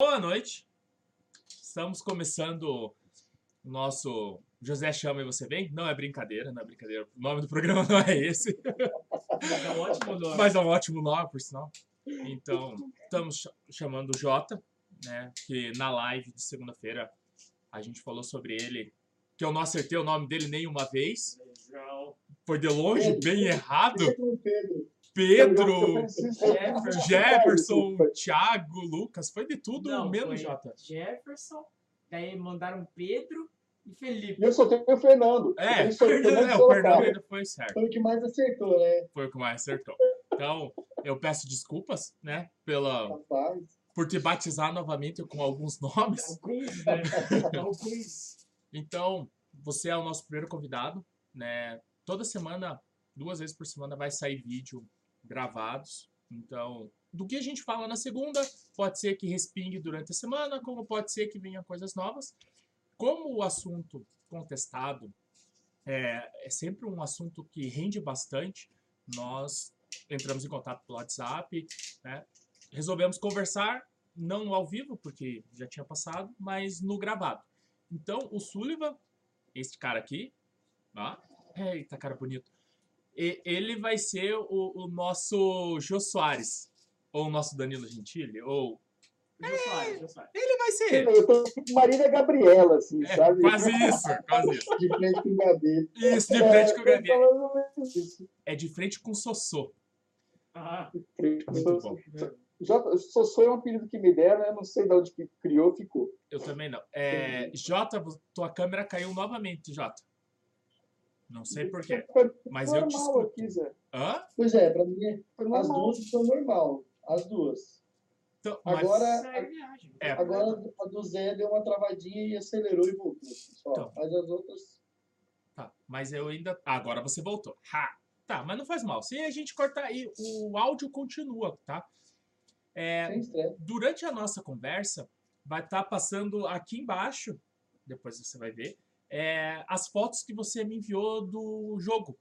Boa noite. Estamos começando o nosso José Chama e Você Vem. Não é brincadeira, não é brincadeira. O nome do programa não é esse. Mas é um ótimo nome. Mas é um ótimo nome, por sinal. Então, estamos ch- chamando o Jota, né? Que na live de segunda-feira a gente falou sobre ele. Que eu não acertei o nome dele nenhuma vez. Foi de longe, bem errado. Pedro, Pedro. Pedro, Jefferson. Jefferson, Thiago, Lucas. Foi de tudo Não, menos foi Jota. Jefferson, daí mandaram Pedro e Felipe. E eu só tenho o Fernando. É, sou- Fernando, é, o. Fernando ainda foi certo. Foi o que mais acertou, né? Foi o que mais acertou. Então, eu peço desculpas, né? Pela, Rapaz. por te batizar novamente com alguns nomes. Alguns, né? Alguns. Então, você é o nosso primeiro convidado, né? Toda semana, duas vezes por semana, vai sair vídeo gravados. Então, do que a gente fala na segunda, pode ser que respingue durante a semana, como pode ser que venha coisas novas. Como o assunto contestado é, é sempre um assunto que rende bastante, nós entramos em contato pelo WhatsApp, né? resolvemos conversar, não ao vivo, porque já tinha passado, mas no gravado. Então, o Sullivan, este cara aqui, ó, eita, cara bonito, e- ele vai ser o, o nosso Jô Soares, ou o nosso Danilo Gentili, ou... Jô Soares, Jô Soares. Ele vai ser ele. Eu tô tipo Marília Gabriela, assim, É, sabe? quase isso, quase isso. De frente com o Gabi. Isso, de frente com o É, Gabi. isso. É de frente com o Sossô. Ah, De frente com o Muito Sossô. bom. Sossô é um apelido que me deram, eu não sei de onde que criou, ficou. Eu também não. É, Jota, tua câmera caiu novamente, Jota. Não sei porquê, mas eu te normal escuto. aqui, Zé. Hã? Pois é, pra mim Foi as normal. duas são normal. As duas. Então, mas- Agora- viagem. É. Agora a do Zé deu uma travadinha e acelerou e voltou. Só. Então. Mas as outras. Tá, mas eu ainda. Ah, agora você voltou. Ha! Tá, mas não faz mal. Se a gente cortar aí, o áudio continua, tá? É, Sem estresse. durante a nossa conversa, vai estar passando aqui embaixo, depois você vai ver, é, as fotos que você me enviou do jogo.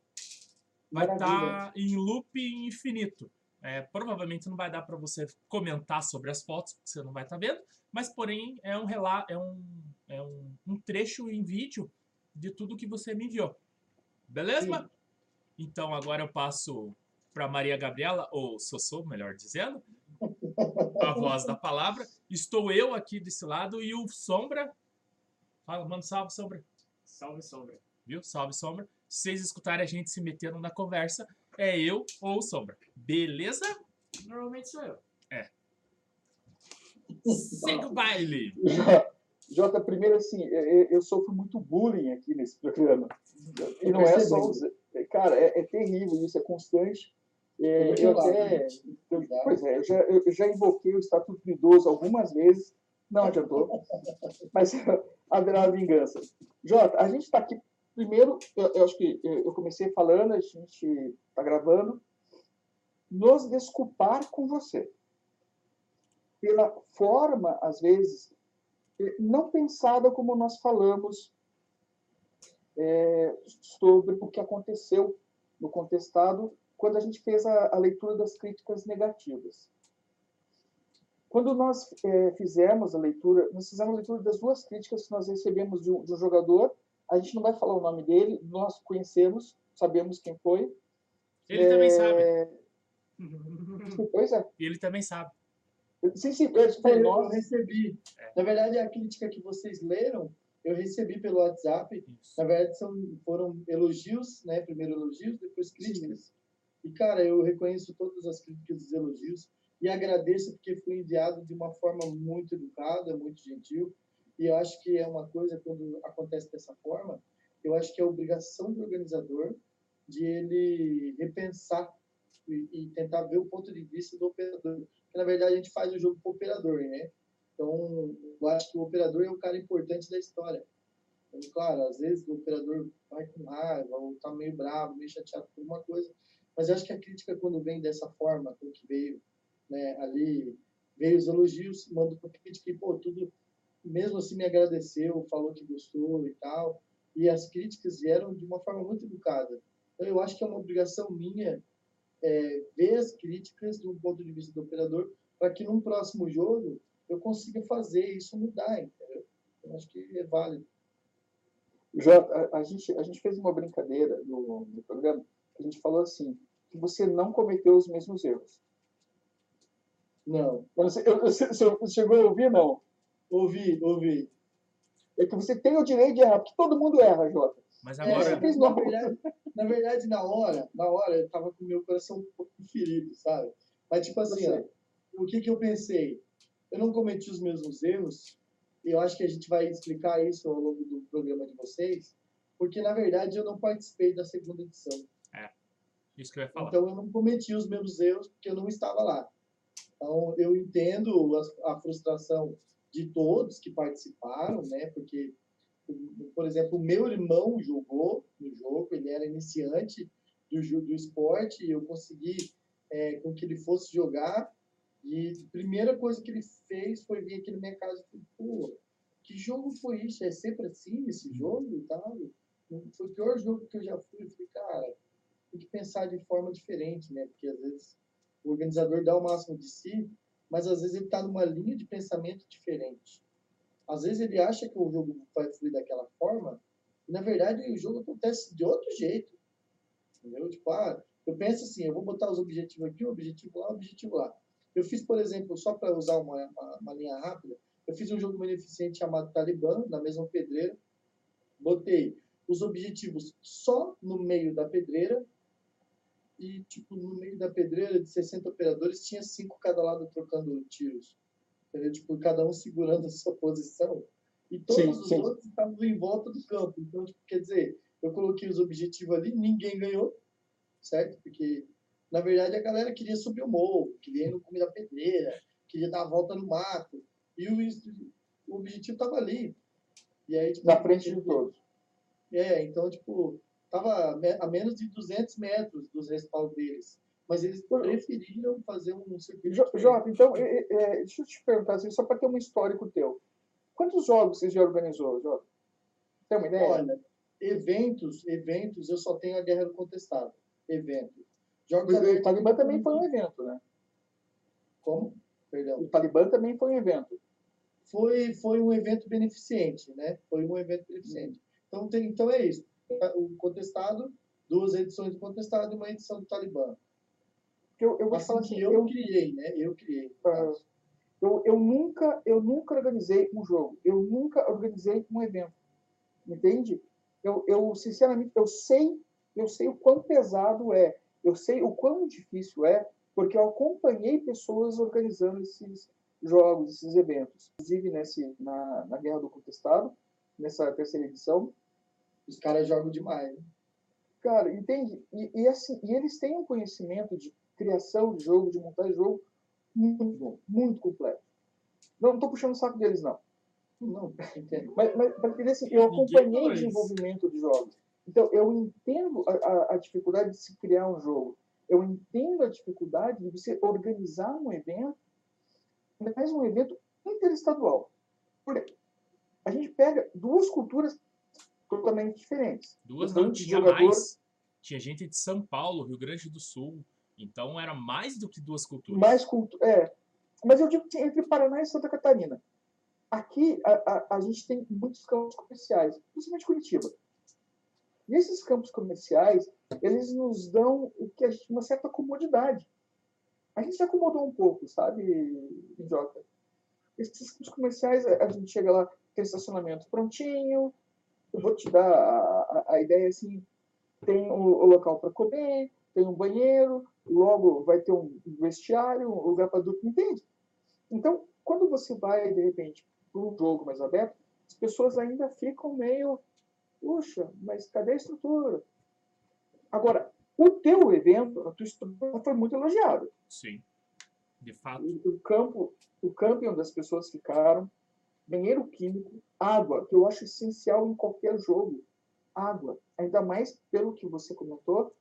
Vai estar Maravilha. em loop infinito. É, provavelmente não vai dar para você comentar sobre as fotos, porque você não vai estar vendo, mas porém é um relato, é um, é um, um trecho em vídeo de tudo que você me enviou. Beleza? Sim. Então agora eu passo para Maria Gabriela, ou Sossô, melhor dizendo, a voz da palavra. Estou eu aqui desse lado e o Sombra. Fala, manda um salve, Sombra. Salve, sombra. Viu? Salve, Sombra. Se vocês escutarem a gente se metendo na conversa, é eu ou o Sombra. Beleza? Normalmente sou eu. Segue o baile. Jota, primeiro assim, eu, eu sofro muito bullying aqui nesse programa. E não é só os. Cara, é, é terrível isso, é constante. É, eu até. eu- pois é, eu já, eu já invoquei o Estatuto do Idoso algumas vezes, não adiantou. Mas haverá vingança. Jota, a gente está aqui. Primeiro, eu, eu acho que eu comecei falando, a gente está gravando, nos desculpar com você. Pela forma, às vezes, eh, não pensada como nós falamos eh, sobre o que aconteceu no contestado quando a gente fez a, a leitura das críticas negativas. Quando nós eh, fizemos a leitura, nós fizemos a leitura das duas críticas que nós recebemos de um, de um jogador, a gente não vai falar o nome dele, nós conhecemos, sabemos quem foi. Ele também sabe. Eh, Pois é. E ele também sabe. Sim, sim, eu, Eu, eu nós, recebi. É. Na verdade, a crítica que vocês leram, eu recebi pelo WhatsApp. Isso. Na verdade, são, foram elogios, né? Primeiro elogios, depois críticas. E, cara, eu reconheço todas as críticas e os elogios e agradeço porque foi enviado de uma forma muito educada, muito gentil. E eu acho que é uma coisa, quando acontece dessa forma, eu acho que é obrigação do organizador de ele repensar e, e tentar ver o ponto de vista do operador. Porque, na verdade, a gente faz o jogo para o operador, né? Então, eu acho que o operador é o cara importante da história. Então, claro, às vezes o operador vai com raiva ou tá meio bravo, meio chateado por alguma coisa, mas eu acho que a crítica, quando vem dessa forma, como que veio né, ali, veio os elogios, manda para crítica e, pô, tudo, mesmo assim me agradeceu, falou que gostou e tal, e as críticas vieram de uma forma muito educada. Então, eu acho que é uma obrigação minha é, ver as críticas um ponto de vista do operador, para que num próximo jogo eu consiga fazer isso mudar, entendeu? Eu acho que é válido. Jota, a, a gente, a gente fez uma brincadeira no, no programa, a gente falou assim, que você não cometeu os mesmos erros. Não. Sei, eu, você você chegou a ouvir, não? Ouvi, ouvi. É que você tem o direito de errar, porque todo mundo erra, Jota. Mas É, agora, fez na, verdade, na verdade, na hora, na hora, eu tava com o meu coração um pouco ferido, sabe? Mas, tipo assim, ó, o que que eu pensei? Eu não cometi os mesmos erros, e eu acho que a gente vai explicar isso ao longo do programa de vocês, porque, na verdade, eu não participei da segunda edição. isso que eu ia falar. Então, eu não cometi os mesmos erros porque eu não estava lá. Então, eu entendo a, a frustração de todos que participaram, né? Porque, por exemplo, o meu irmão jogou no jogo, ele era iniciante do, do esporte, e eu consegui é, com que ele fosse jogar. E a primeira coisa que ele fez foi vir aqui na minha casa e pô, que jogo foi isso? É sempre assim esse jogo e tal? Foi o pior jogo que eu já fui. Eu falei, cara, tem que pensar de forma diferente, né? Porque às vezes o organizador dá o máximo de si, mas às vezes ele está numa linha de pensamento diferente. Às vezes ele acha que o jogo vai fluir daquela forma, e na verdade o jogo acontece de outro jeito. Entendeu? Tipo, ah, eu penso assim, eu vou botar os objetivos aqui, o objetivo lá, o objetivo lá. Eu fiz, por exemplo, só para usar uma, uma, uma linha rápida, eu fiz um jogo beneficente chamado Talibã, na mesma pedreira. Botei os objetivos só no meio da pedreira e, tipo, no meio da pedreira de 60 operadores, tinha cinco cada lado trocando tiros. Entendeu? Tipo, cada um segurando a sua posição. E todos Sim, os sim. outros estavam em volta do campo. Então, tipo, quer dizer, eu coloquei os objetivos ali, ninguém ganhou, certo? Porque, na verdade, a galera queria subir o morro, queria ir no cume da pedreira, queria dar a volta no mato. E o, o objetivo estava ali. E aí, tipo, Na frente de todos. é, então, tipo, tava me- a menos de 200 metros dos respaldos deles. Mas eles preferiram fazer um circuito. Jo-. Jota, então, é, é, deixa eu te perguntar, assim, só para ter um histórico teu. Quantos jogos você já organizou, Jota? Tem uma ideia? Olha, eventos, eventos, eu só tenho a Guerra do Contestado. Evento. Jogos o abertos. Talibã também foi um evento, né? Como? Perdão. O Talibã também foi um evento. Foi, foi um evento beneficente, né? Foi um evento beneficente. Então, tem, então é isso. O Contestado, duas edições do Contestado e uma edição do Talibã. Eu, eu Assim falar que assim, eu, eu, criei, né? Eu criei. Ah, eu, eu, nunca, eu nunca organizei um jogo. Eu nunca organizei um evento. Entende? Eu, eu, sinceramente, eu sei, eu sei o quão pesado é. Eu sei o quão difícil é, porque eu acompanhei pessoas organizando esses jogos, esses eventos. Inclusive nesse, na, na Guerra do Contestado, nessa terceira edição. Os caras jogam demais. Né? Cara, entende? E, e, assim, e eles têm um conhecimento de criação de jogo, de montar jogo, muito bom, muito completo. Não estou puxando o saco deles, não. Não, entendo. Mas, mas, mas assim, eu acompanhei o desenvolvimento de jogos. Então, eu entendo a, a, a dificuldade de se criar um jogo. Eu entendo a dificuldade de você organizar um evento, mas um evento interestadual. Porque a gente pega duas culturas totalmente diferentes. Duas Tanto não tinha jogador- mais. Tinha gente de São Paulo, Rio Grande do Sul. Então era mais do que duas culturas. mais culto é mas eu digo que entre Paraná e Santa Catarina aqui a, a, a gente tem muitos campos comerciais principalmente Curitiba e esses campos comerciais eles nos dão o que a gente uma certa comodidade a gente se acomodou um pouco sabe idiota esses campos comerciais a gente chega lá tem estacionamento prontinho eu vou te dar a, a, a ideia assim tem o, o local para comer tem um banheiro logo vai ter um vestiário, um lugar para dormir, entende? Então, quando você vai, de repente, para um jogo mais aberto, as pessoas ainda ficam meio, puxa, mas cadê a estrutura? Agora, o teu evento, a tua estrutura foi muito elogiada. Sim. De fato. O, o campo, o campo onde as pessoas ficaram, banheiro químico, água, que eu acho essencial em qualquer jogo. Água. Ainda mais pelo que você comentou,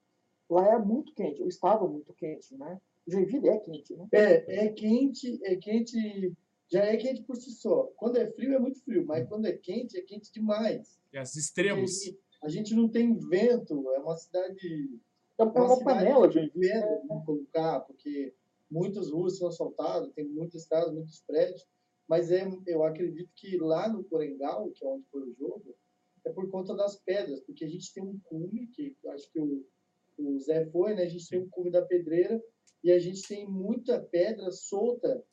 lá é muito quente, ou estava muito quente, né? Joinville é quente, né? É, é quente, é quente, já é quente por si só. Quando é frio, é muito frio, mas quando é quente, é quente demais. E as extremos. Porque A gente não tem vento, é uma cidade. É uma, cidade panela, de vento, vamos colocar, porque muitas ruas são assaltadas, tem muitas casas, muitos prédios. Mas é, eu acredito que lá no Corengal, que é onde foi o jogo, é por conta das pedras, porque a gente tem um cume, que acho que o, o Zé foi, né? A gente tem um cume da pedreira e a gente tem muita pedra solta,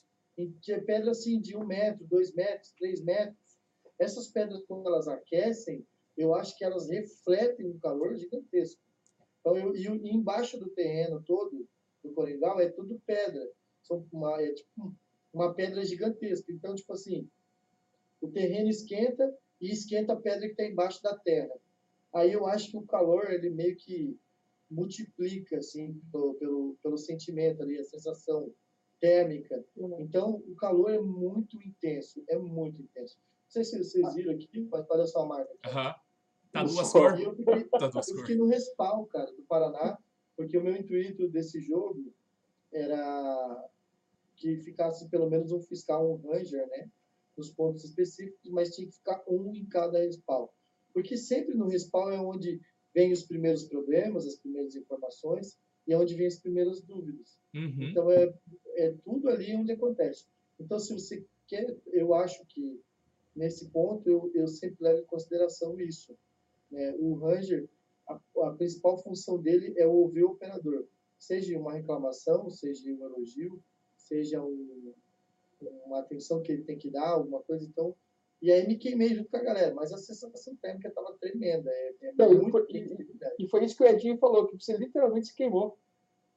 que é pedra assim de um metro, dois metros, três metros. Essas pedras, quando elas aquecem, eu acho que elas refletem um calor gigantesco. Então, eu, e, embaixo do terreno todo, do Coringal, é tudo pedra. São uma, é tipo um- uma pedra gigantesca. Então, tipo assim, o terreno esquenta e esquenta a pedra que está embaixo da terra. Aí eu acho que o calor, ele meio que multiplica, assim, pelo, pelo, pelo sentimento ali, a sensação térmica. Então, o calor é muito intenso, é muito intenso. Não sei se vocês viram aqui, mas olha só a marca. Aham. Tá duas cores. Eu fiquei, Tá duas eu cores. fiquei no respaldo, cara, do Paraná, porque o meu intuito desse jogo era que ficasse pelo menos um fiscal, um ranger, né? Nos pontos específicos, mas tinha que ficar um em cada respawn. Porque sempre no respawn é onde vem os primeiros problemas, as primeiras informações, e é onde vem as primeiras dúvidas. Uhum. Então é, é tudo ali onde acontece. Então se você quer, eu acho que nesse ponto eu, eu sempre levo em consideração isso. né? O Ranger, a, a principal função dele é ouvir o operador, seja uma reclamação, seja um elogio, seja um, uma atenção que ele tem que dar, alguma coisa. Então, e aí me queimei junto com a galera, mas a sensação térmica estava tremenda. É, é Não, e foi- de verdade. E foi isso que o Edinho falou, que você literalmente se queimou.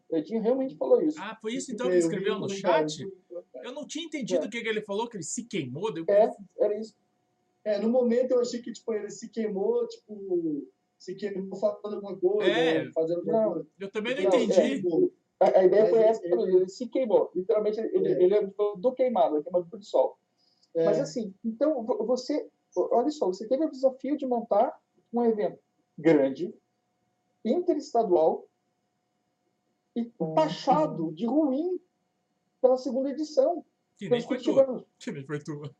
O Edinho realmente falou isso. Ah, foi isso então que ele escreveu no chat? eu comentário. Eu não tinha entendido o que que ele falou, que ele se queimou. Deu... É, era isso. É, no momento eu achei que tipo, ele se queimou, tipo, se queimou falando alguma coisa, É. fazendo alguma coisa. Eu também não Não, entendi. Tipo, A, a ideia Mas foi ele- essa, ele, ele se queimou. Literalmente, ele, É. ele falou do queimado, queimado por sol. é, Mas assim, então vo- você, olha só, você teve o desafio de montar um evento grande, interestadual e taxado de ruim pela segunda edição. Que nem foi tua. Que nem foi tua.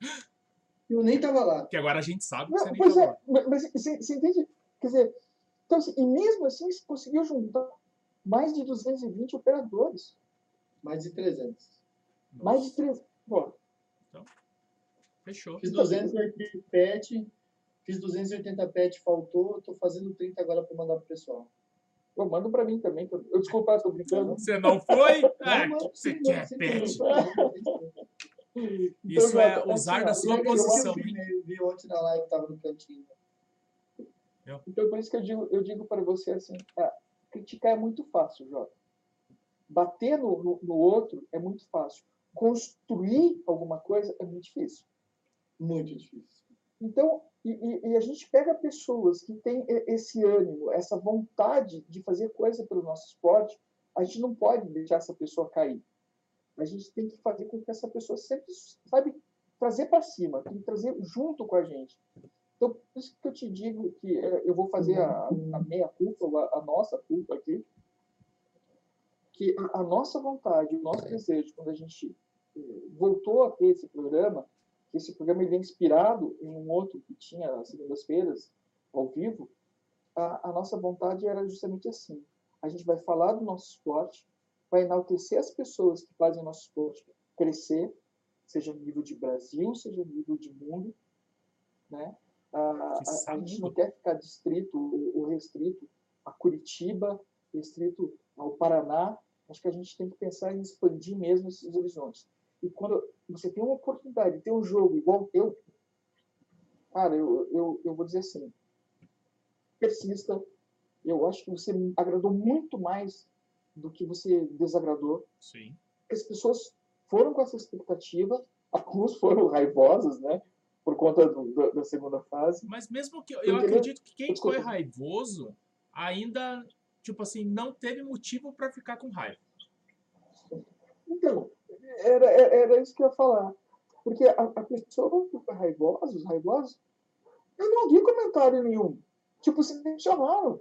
eu nem tava lá. Que agora a gente sabe que Não, você nem pois tava é, lá. mas mas você, você entende? Quer dizer, então, assim, e mesmo assim você conseguiu juntar mais de 220 operadores, Mais de 300. mais de 3. Pô, Fechou. Fiz 280 pet, fiz 280 pet, faltou, tô fazendo 30 agora para mandar pro pessoal. pô, manda pra mim também. Eu, eu desculpa, tô brincando. Você não foi? Ah, Não, você quer pet. Isso Então, é Jota, usar assim, da sua posição, eu hein? vi, eu vi ontem na live, tava no cantinho. Então, por isso que eu digo, eu digo para você assim, ah, criticar é muito fácil, Jota. Bater no, no, no outro é muito fácil. Construir alguma coisa é muito difícil. Muito difícil. Então, e, e- a gente pega pessoas que têm esse ânimo, essa vontade de fazer coisa pelo nosso esporte, a gente não pode deixar essa pessoa cair. A gente tem que fazer com que essa pessoa sempre, sabe, trazer para cima, tem que trazer junto com a gente. Então, por isso que eu te digo que eh, eu vou fazer a, a meia culpa, a, nossa culpa aqui, que a, a nossa vontade, o nosso desejo, quando a gente eh, voltou a ter esse programa, que esse programa ele é inspirado em um outro que tinha às segundas-feiras, ao vivo, a, a nossa vontade era justamente assim. A gente vai falar do nosso esporte, vai enaltecer as pessoas que fazem o nosso esporte crescer, seja no nível de Brasil, seja no nível de mundo, né? A, a, a gente não quer ficar distrito ou ou restrito a Curitiba, restrito ao Paraná. Acho que a gente tem que pensar em expandir mesmo esses horizontes. E quando você tem uma oportunidade de ter um jogo igual o teu, cara, eu, eu, eu vou dizer assim, persista. Eu acho que você agradou muito mais do que você desagradou. Sim. As pessoas foram com essa expectativa, alguns foram raivosas, né? Por conta do, do, da segunda fase. Mas mesmo que eu acredito que quem Desculpa. foi raivoso ainda, tipo assim, não teve motivo pra ficar com raiva. Então, era, era isso que eu ia falar. Porque a, a pessoa raivosa, os raivosos, eu não vi comentário nenhum. Tipo, se me chamaram.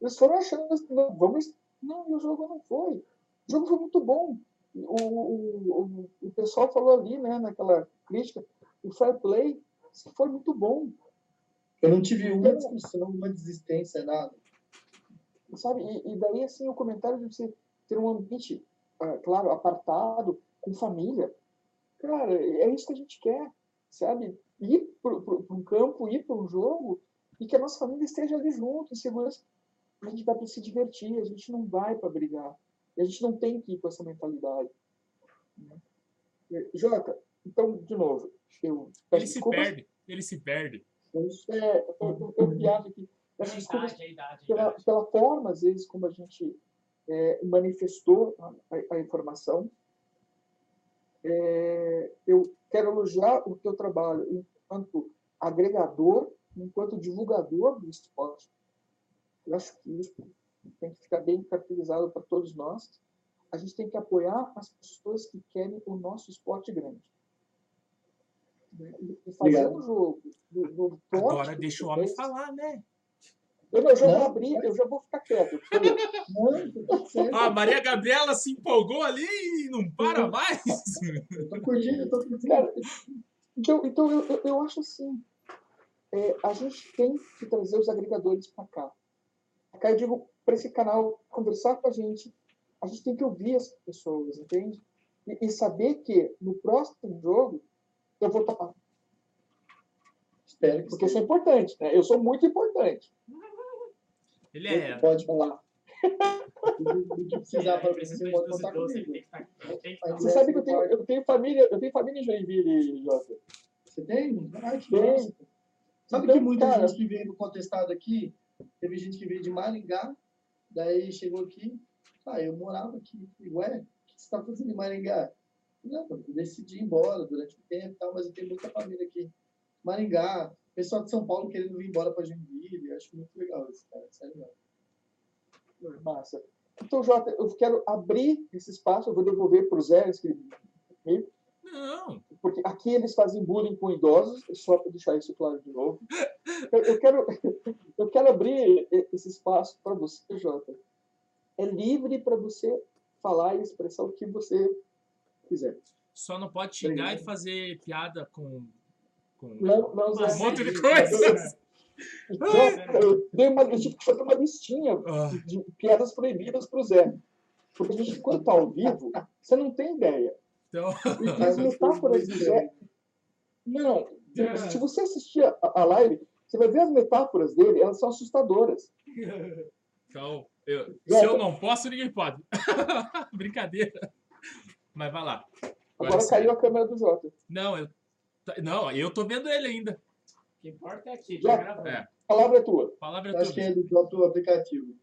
Eles foram achando, assim, não, vamos. Não, e o jogo não foi. O jogo foi muito bom. O, o, o, o pessoal falou ali, né, naquela crítica, o fair play foi muito bom. Eu não tive uma discussão, uma desistência, nada. sabe? E, e daí, assim, o comentário de você ter um ambiente, ah, claro, apartado, com família. cara, é isso que a gente quer, sabe? Ir para um campo, ir para um jogo e que a nossa família esteja ali junto, em segurança. A gente vai para se divertir, a gente não vai para brigar. A gente não tem que ir com essa mentalidade. né? Jota, então, de novo, eu peço Ele se desculpas. perde. Ele se perde. É, eu, eu, eu viajo aqui. Peço desculpas idade, pela, idade. pela forma, às vezes, como a gente é, manifestou a, a- a informação. É, eu quero elogiar o teu trabalho enquanto agregador, enquanto divulgador do esporte. Eu acho que isso tem que ficar bem caracterizado para todos nós. A gente tem que apoiar as pessoas que querem o nosso esporte grande. Né? E e fazer Obrigado. um jogo do, do Agora deixa o homem falar, né? eu, não, eu já vou Não, abrir, eu já vou ficar quieto. tá. Ah, a Maria Gabriela se empolgou ali e não para mais. Eu tô curtindo, eu tô curtindo. Cara, então, então eu, eu, eu acho assim, é, a gente tem que trazer os agregadores para cá. Cá eu digo para esse canal conversar com a gente, a gente tem que ouvir as pessoas, entende? E, e saber que no próximo jogo eu vou estar Espero que porque eu sou importante, né? Eu sou muito importante. Ele é. Pode falar. O que precisar para você, dois pode contar comigo. tem que estar- Você sabe que eu tenho, eu tenho família, eu tenho família em Joinville, Jota. Você tem? Ai, que Tem. Sabe Então, que muita cara- gente que veio do contestado aqui, teve gente que veio de Maringá, daí chegou aqui, ah, eu morava aqui. Ué, o que você está fazendo em Maringá? Não, eu decidi ir embora durante um tempo e tal, mas eu tenho muita família aqui. Maringá, pessoal de São Paulo querendo vir embora para Joinville, acho muito legal isso, cara, sério mesmo. Massa. Então, Jota, eu quero abrir esse espaço, eu vou devolver para o Zé, esse- Não. porque aqui eles fazem bullying com idosos, só para deixar isso claro de novo. Eu, eu quero, eu quero abrir esse espaço para você, Jota. É livre para você falar e expressar o que você quiser. Só não pode xingar e fazer piada com. com Não, não, um monte de coisas. Zé, eu, dei uma, eu tive que fazer uma listinha Ah, de piadas proibidas para o Zé. Porque a gente, quando está ao vivo, você não tem ideia. então, E as metáforas do Zé. Não, se você assistir a, a live, você vai ver as metáforas dele, elas são assustadoras. então eu- se eu não posso, ninguém pode. Brincadeira. Mas vai lá. Agora sim. caiu a câmera do Jota. Não, eu. tá- Não, eu tô vendo ele ainda. O que importa é aqui, Já. tá gravando. É. A palavra é tua. Palavra é Eu acho que tua. é do próprio aplicativo.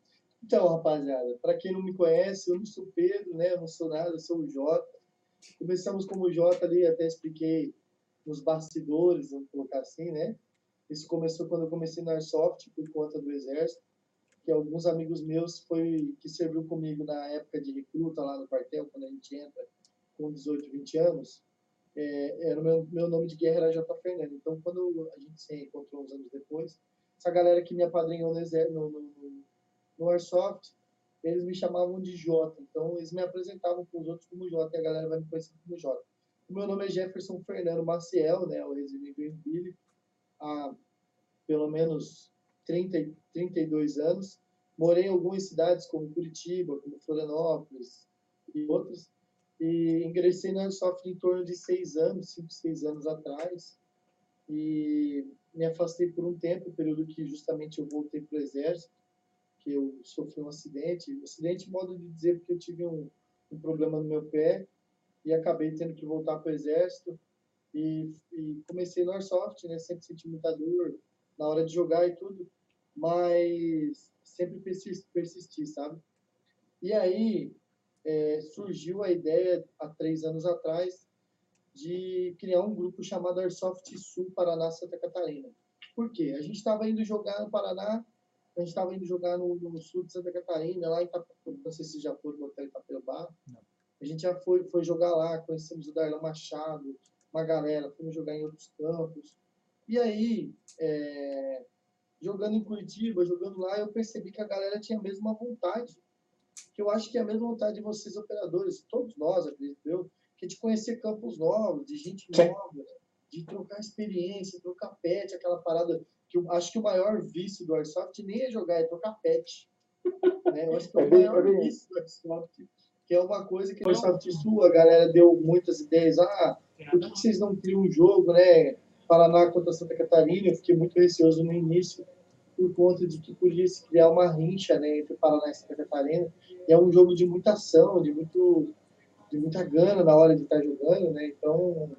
Então, rapaziada, para quem não me conhece, eu não sou Pedro, né? Eu não sou nada, eu sou o Jota. Começamos como Jota ali, até expliquei nos bastidores, vamos colocar assim, né? Isso começou quando eu comecei no Airsoft por conta do Exército, que alguns amigos meus foi que serviu comigo na época de recruta lá no quartel, quando a gente entra com 18, 20 anos. É, era o meu, meu nome de guerra era J. Fernando. Então, quando a gente se encontrou uns anos depois, essa galera que me apadrinhou no, no, no, no, Airsoft, eles me chamavam de Jota. Então, eles me apresentavam para os outros como Jota, e a galera vai me conhecer como Jota. O meu nome é Jefferson Fernando Maciel, né? Resido em Joinville há pelo menos 30, e 32 anos. Morei em algumas cidades, como Curitiba, como Florianópolis e outras. E ingressei no Airsoft em torno de seis anos, cinco, seis anos atrás. E me afastei por um tempo, período que justamente eu voltei para o Exército, que eu sofri um acidente. Acidente, modo de dizer, porque eu tive um, um problema no meu pé e acabei tendo que voltar para o Exército. E, e comecei no Airsoft, né? Sempre senti muita dor na hora de jogar e tudo, mas sempre persisti, persisti sabe? E aí é, surgiu a ideia, há três anos atrás, de criar um grupo chamado Airsoft Sul Paraná Santa Catarina. Por quê? A gente estava indo jogar no Paraná, a gente estava indo jogar no, no sul de Santa Catarina, lá em Itapeba, não sei se já foi no Hotel. Não. A gente já foi, foi jogar lá, conhecemos o Darlan Machado, uma galera, fomos jogar em outros campos. E aí, é, jogando em Curitiba, jogando lá, eu percebi que a galera tinha a mesma vontade. Que eu acho que é a mesma vontade de vocês, operadores, todos nós, acredito eu, que é de conhecer campos novos, de gente Sim. nova, de trocar experiência, trocar pet, aquela parada que eu acho que o maior vício do Airsoft nem é jogar, é trocar pet. né? Eu acho que é É o bem- maior é bem vício do Airsoft, que é uma coisa que no Soft Sul a galera deu muitas ideias. Ah, por que vocês não criam um jogo, né? Paraná contra Santa Catarina, eu fiquei muito receoso no início por conta de que podia se criar uma rincha né, entre Paraná e Santa Catarina. E é um jogo de muita ação, de, muito, de muita gana na hora de estar jogando, né? Então,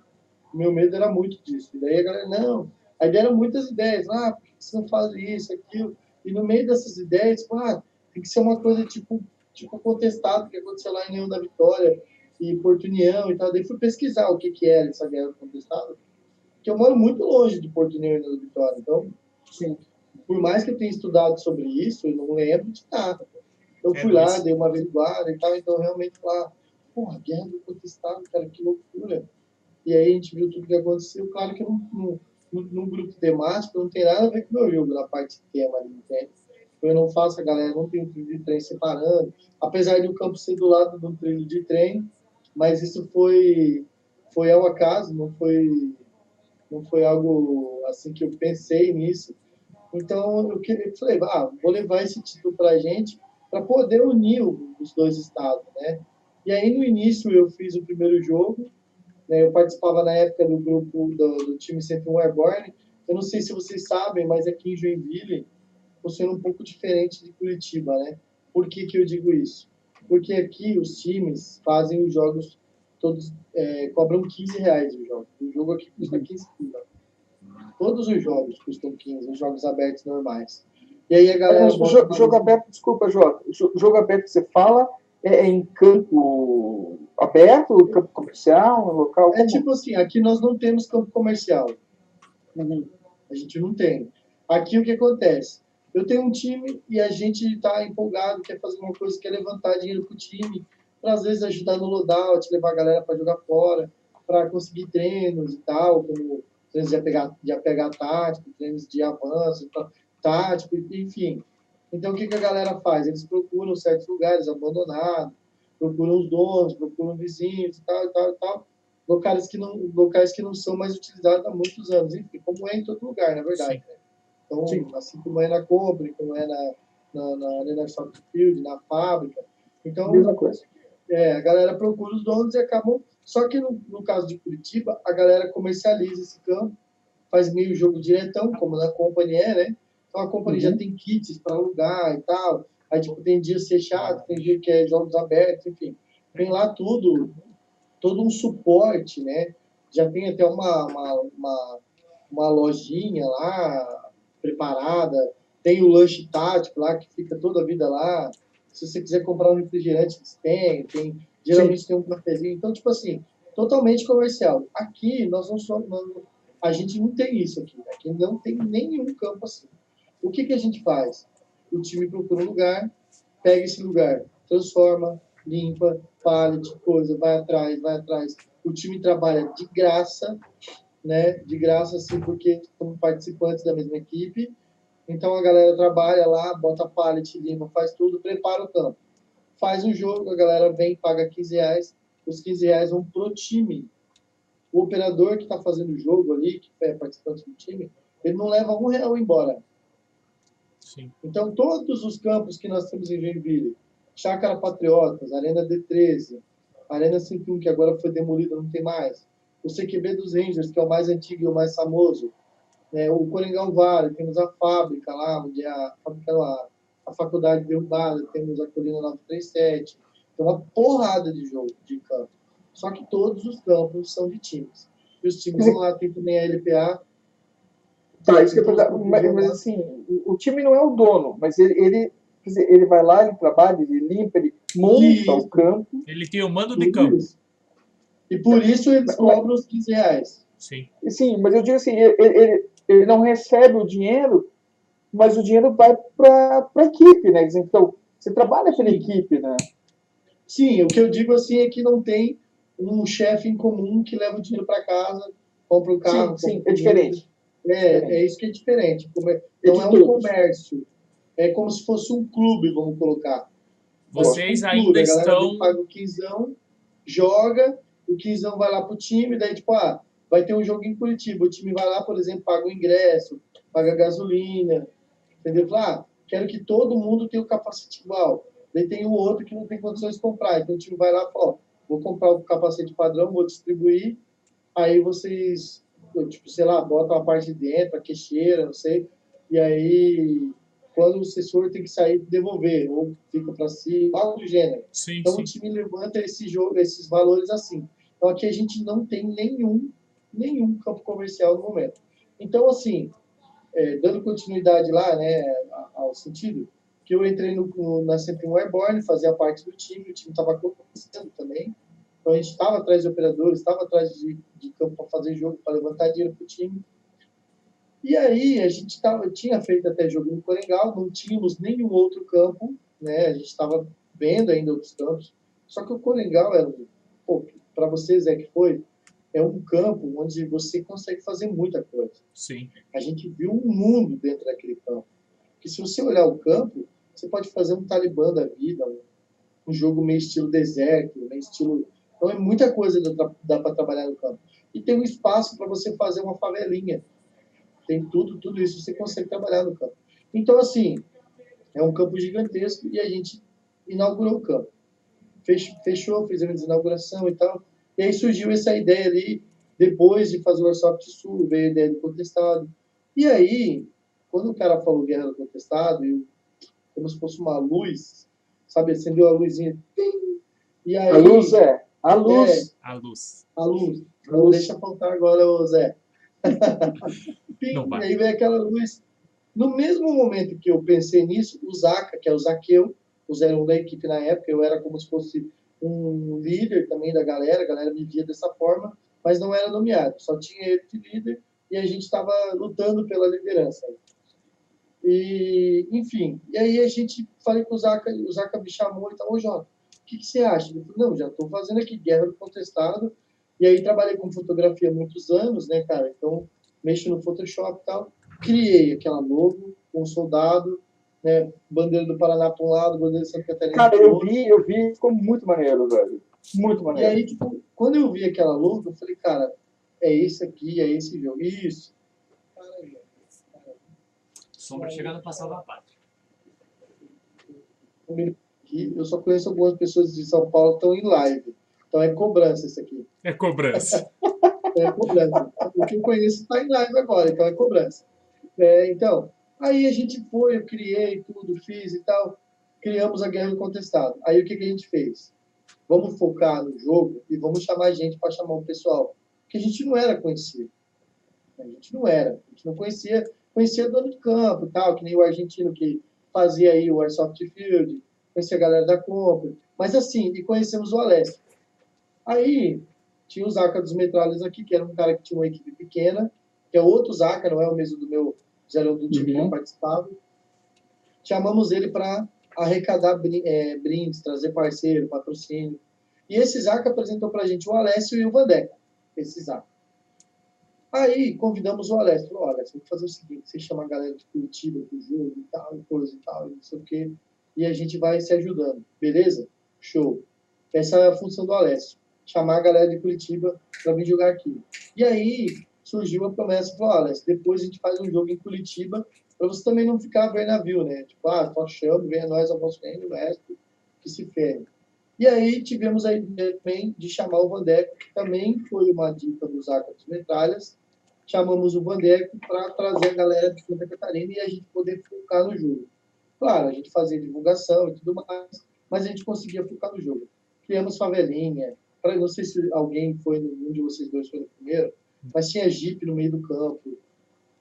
meu medo era muito disso. E daí a galera, não, aí deram muitas ideias. Ah, por que você não faz isso, aquilo? E no meio dessas ideias, tipo, ah, tem que ser uma coisa tipo, tipo contestado que aconteceu lá em União da Vitória e Porto União e tal. Daí fui pesquisar o que, que era essa guerra contestada, porque eu moro muito longe de Porto União e da Vitória. Então, sim, por mais que eu tenha estudado sobre isso, eu não lembro de nada. Eu é fui é lá, dei uma averiguada e tal, então realmente lá, porra, guerra do contestado, cara, que loucura. E aí a gente viu tudo que aconteceu. Claro que não, num grupo temático não tem nada a ver com o meu jogo na parte de tema ali, entende? Eu não faço a galera, não tem um trilho de trem separando, apesar de o campo ser do lado do trilho de trem, mas isso foi foi ao acaso, não foi não foi algo assim que eu pensei nisso. Então eu queria, falei, ah, vou levar esse título para a gente para poder unir os dois estados, né? E aí no início eu fiz o primeiro jogo, né? Eu participava na época do grupo do, do time 101 Airborne. Eu não sei se vocês sabem, mas aqui em Joinville funciona um pouco diferente de Curitiba, né? Por que, que eu digo isso? Porque aqui os times fazem os jogos todos é, cobram 15 reais o jogo. O jogo aqui custa 15 pila. Todos os jogos custam 15, os jogos abertos normais. E aí a galera. Mas, jogo, jogo aberto, desculpa, Jota. Jogo aberto que você fala é, é em campo aberto, campo comercial, local? É tipo assim, aqui nós não temos campo comercial. Uhum. A gente não tem. Aqui o que acontece? Eu tenho um time e a gente está empolgado, quer fazer uma coisa, quer levantar dinheiro para o time, para às vezes ajudar no loadout, levar a galera para jogar fora, para conseguir treinos e tal, como treinos de apegar, de apegar tático, treinos de avanço, tático, enfim. Então, o que, que a galera faz? Eles procuram certos lugares abandonados, procuram os donos, procuram vizinhos e tal, tal, tal. Locais que, não, locais que não são mais utilizados há muitos anos, enfim, como é em todo lugar, na verdade. Né? Então, Sim. assim como é na Cobre, como é na, na, na Arena Field, na fábrica. Então, Mesma coisa. É, a galera procura os donos e acabam. Só que no, no caso de Curitiba, a galera comercializa esse campo, faz meio jogo diretão, como na Company é, né? Então a companhia uhum. já tem kits para alugar e tal. Aí tipo, tem dia fechado, tem dia que é jogos abertos, enfim. Vem lá tudo, todo um suporte, né? Já tem até uma, uma, uma, uma lojinha lá preparada, tem o lanche tático lá que fica toda a vida lá. Se você quiser comprar um refrigerante, tem, tem geralmente tem um cafezinho. Então, tipo assim, totalmente comercial. Aqui nós não somos, a gente não tem isso aqui. Aqui não tem nenhum campo assim. O que, que a gente faz? O time procura um lugar, pega esse lugar, transforma, limpa, pallet, coisa, vai atrás, vai atrás. O time trabalha de graça, né? De graça, assim, porque somos participantes da mesma equipe. Então a galera trabalha lá, bota pallet, limpa, faz tudo, prepara o campo. Faz um jogo, a galera vem, paga 15 reais, os 15 reais vão pro time. O operador que está fazendo o jogo ali, que é participante do time, ele não leva um real embora. Sim. Então, todos os campos que nós temos em Joinville, Chácara Patriotas, Arena D13, Arena 51, que agora foi demolida, não tem mais, o CQB dos Rangers, que é o mais antigo e o mais famoso, né? o Coringão Vale, temos a fábrica lá, onde é a, fábrica lá, a faculdade derrubada, temos a Colina 937, tem uma porrada de jogo de campo. Só que todos os campos são de times. E os times vão lá, tem também a LPA, Tá, isso que eu então, mas, mas assim, o time não é o dono, mas ele, ele, ele vai lá, ele trabalha, ele limpa, ele monta isso. o campo. Ele tem o mando de campo. Isso. E por isso eles cobram os 15 reais. Sim. Sim, mas eu digo assim, ele, ele, ele não recebe o dinheiro, mas o dinheiro vai para a equipe, né? Então, você trabalha pela equipe, né? Sim, o que eu digo assim é que não tem um chefe em comum que leva o dinheiro para casa, compra o um carro. Sim, sim é diferente. É, é isso que é diferente. Não é um comércio. É como se fosse um clube, vamos colocar. Vocês um ainda estão. Paga o quinzão, joga, o quinzão vai lá pro time, daí, tipo, ah, vai ter um jogo em Curitiba. O time vai lá, por exemplo, paga o ingresso, paga a gasolina, entendeu? Ah, quero que todo mundo tenha o capacete igual. Daí tem o outro que não tem condições de comprar. Então o time vai lá e fala, ó, vou comprar o capacete padrão, vou distribuir, aí vocês, tipo, sei lá, botam a parte de dentro, a queixeira, não sei, e aí quando o assessor tem que sair devolver, ou fica para si, algo do gênero. Sim, Então sim. o time levanta esse jogo, esses valores assim. Então aqui a gente não tem nenhum, nenhum campo comercial no momento. Então assim, é, dando continuidade lá, né, ao sentido que eu entrei no, no, na Sempre Airborne, fazia parte do time, o time estava começando também. Então a gente estava atrás de operadores, estava atrás de, de campo para fazer jogo, para levantar dinheiro para o time. E aí a gente tava, tinha feito até jogo no Corengal, não tínhamos nenhum outro campo, né? A gente estava vendo ainda outros campos. Só que o Corengal era, um- para vocês é que foi, é um campo onde você consegue fazer muita coisa. Sim. A gente viu um mundo dentro daquele campo. Que se você olhar o campo, você pode fazer um Talibã da vida, um, um jogo meio estilo deserto, meio estilo. Então é muita coisa que dá, dá para trabalhar no campo. E tem um espaço para você fazer uma favelinha. Tem tudo, tudo isso você consegue trabalhar no campo. Então, assim, é um campo gigantesco e a gente inaugurou o campo. Fech- Fechou, fizemos a inauguração e tal. E aí surgiu essa ideia ali, depois de fazer o Airsoft Sul, veio a ideia do contestado. E aí, quando o cara falou guerra do contestado, eu, como se fosse uma luz, sabe, acendeu a luzinha. tim, e aí, A luz é. A luz. A luz. a luz. Não Luz. deixa faltar agora, ô Zé. Pim, Não vai. e aí vem aquela luz. No mesmo momento que eu pensei nisso, o Zaca, que é o Zaqueu, o 01 da equipe na época, eu era como se fosse um líder também da galera, a galera me via dessa forma, mas não era nomeado, só tinha ele de líder e a gente estava lutando pela liderança. E, enfim, e aí a gente, falei com o Zaca, o Zaca me chamou e tal, ô Jota, o que, que você acha? Ele falou, não, já estou fazendo aqui Guerra do Contestado, e aí trabalhei com fotografia há muitos anos, né, cara? Então, mexo no Photoshop e tal. Criei aquela logo com um soldado, né? Bandeira do Paraná para um lado, bandeira de Santa Catarina Cara, para eu outro. vi, eu vi, ficou muito maneiro, velho. Muito E maneiro. aí, tipo, quando eu vi aquela logo, eu falei, cara, é esse aqui, é esse jogo. Isso. Caralho. Sombra chegando para salvar a pátria. Aqui, eu só conheço algumas pessoas de São Paulo que estão em live. Então é cobrança isso aqui. É cobrança. É cobrança. O que eu conheço está em live agora, então é cobrança. É, então, aí a gente foi, eu criei tudo, fiz e tal. Criamos a Guerra do Contestado. Aí o que, que a gente fez? Vamos focar no jogo e vamos chamar gente para chamar o pessoal. Porque a gente não era conhecido. A gente não era. A gente não conhecia, conhecia dono de campo tal, que nem o argentino que fazia aí o Airsoft Field, conhecia a galera da compra. Mas assim, e conhecemos o Alessio. Aí tinha o Zaca dos Metralhas aqui, que era um cara que tinha uma equipe pequena, que é outro Zaca, não é o mesmo do meu zero do time que Uhum. participava. Chamamos ele para arrecadar eh, brindes, trazer parceiro, patrocínio. E esse Zaca apresentou para a gente o Alessio e o Vandeco, esse Zaca. Aí convidamos o Alessio, falou, olha, vamos fazer o seguinte, você chama a galera de Curitiba pro jogo e tal, e coisa e tal, e não sei o quê, e a gente vai se ajudando, beleza? Show. Essa é a função do Alessio, chamar a galera de Curitiba para vir jogar aqui. E aí surgiu a promessa, falou, Alessio, depois a gente faz um jogo em Curitiba, para você também não ficar ver navio, né? Tipo, ah, só chama, venha nós ao nosso reino, o resto que se ferre. E aí tivemos a ideia também de chamar o Vandeco, que também foi uma dica do dos Metralhas. Chamamos o Vandeco para trazer a galera de Santa Catarina e a gente poder focar no jogo. Claro, a gente fazia divulgação e tudo mais, mas a gente conseguia focar no jogo. Criamos favelinha, não sei se alguém foi, um de vocês dois foi no primeiro, mas tinha Jeep no meio do campo,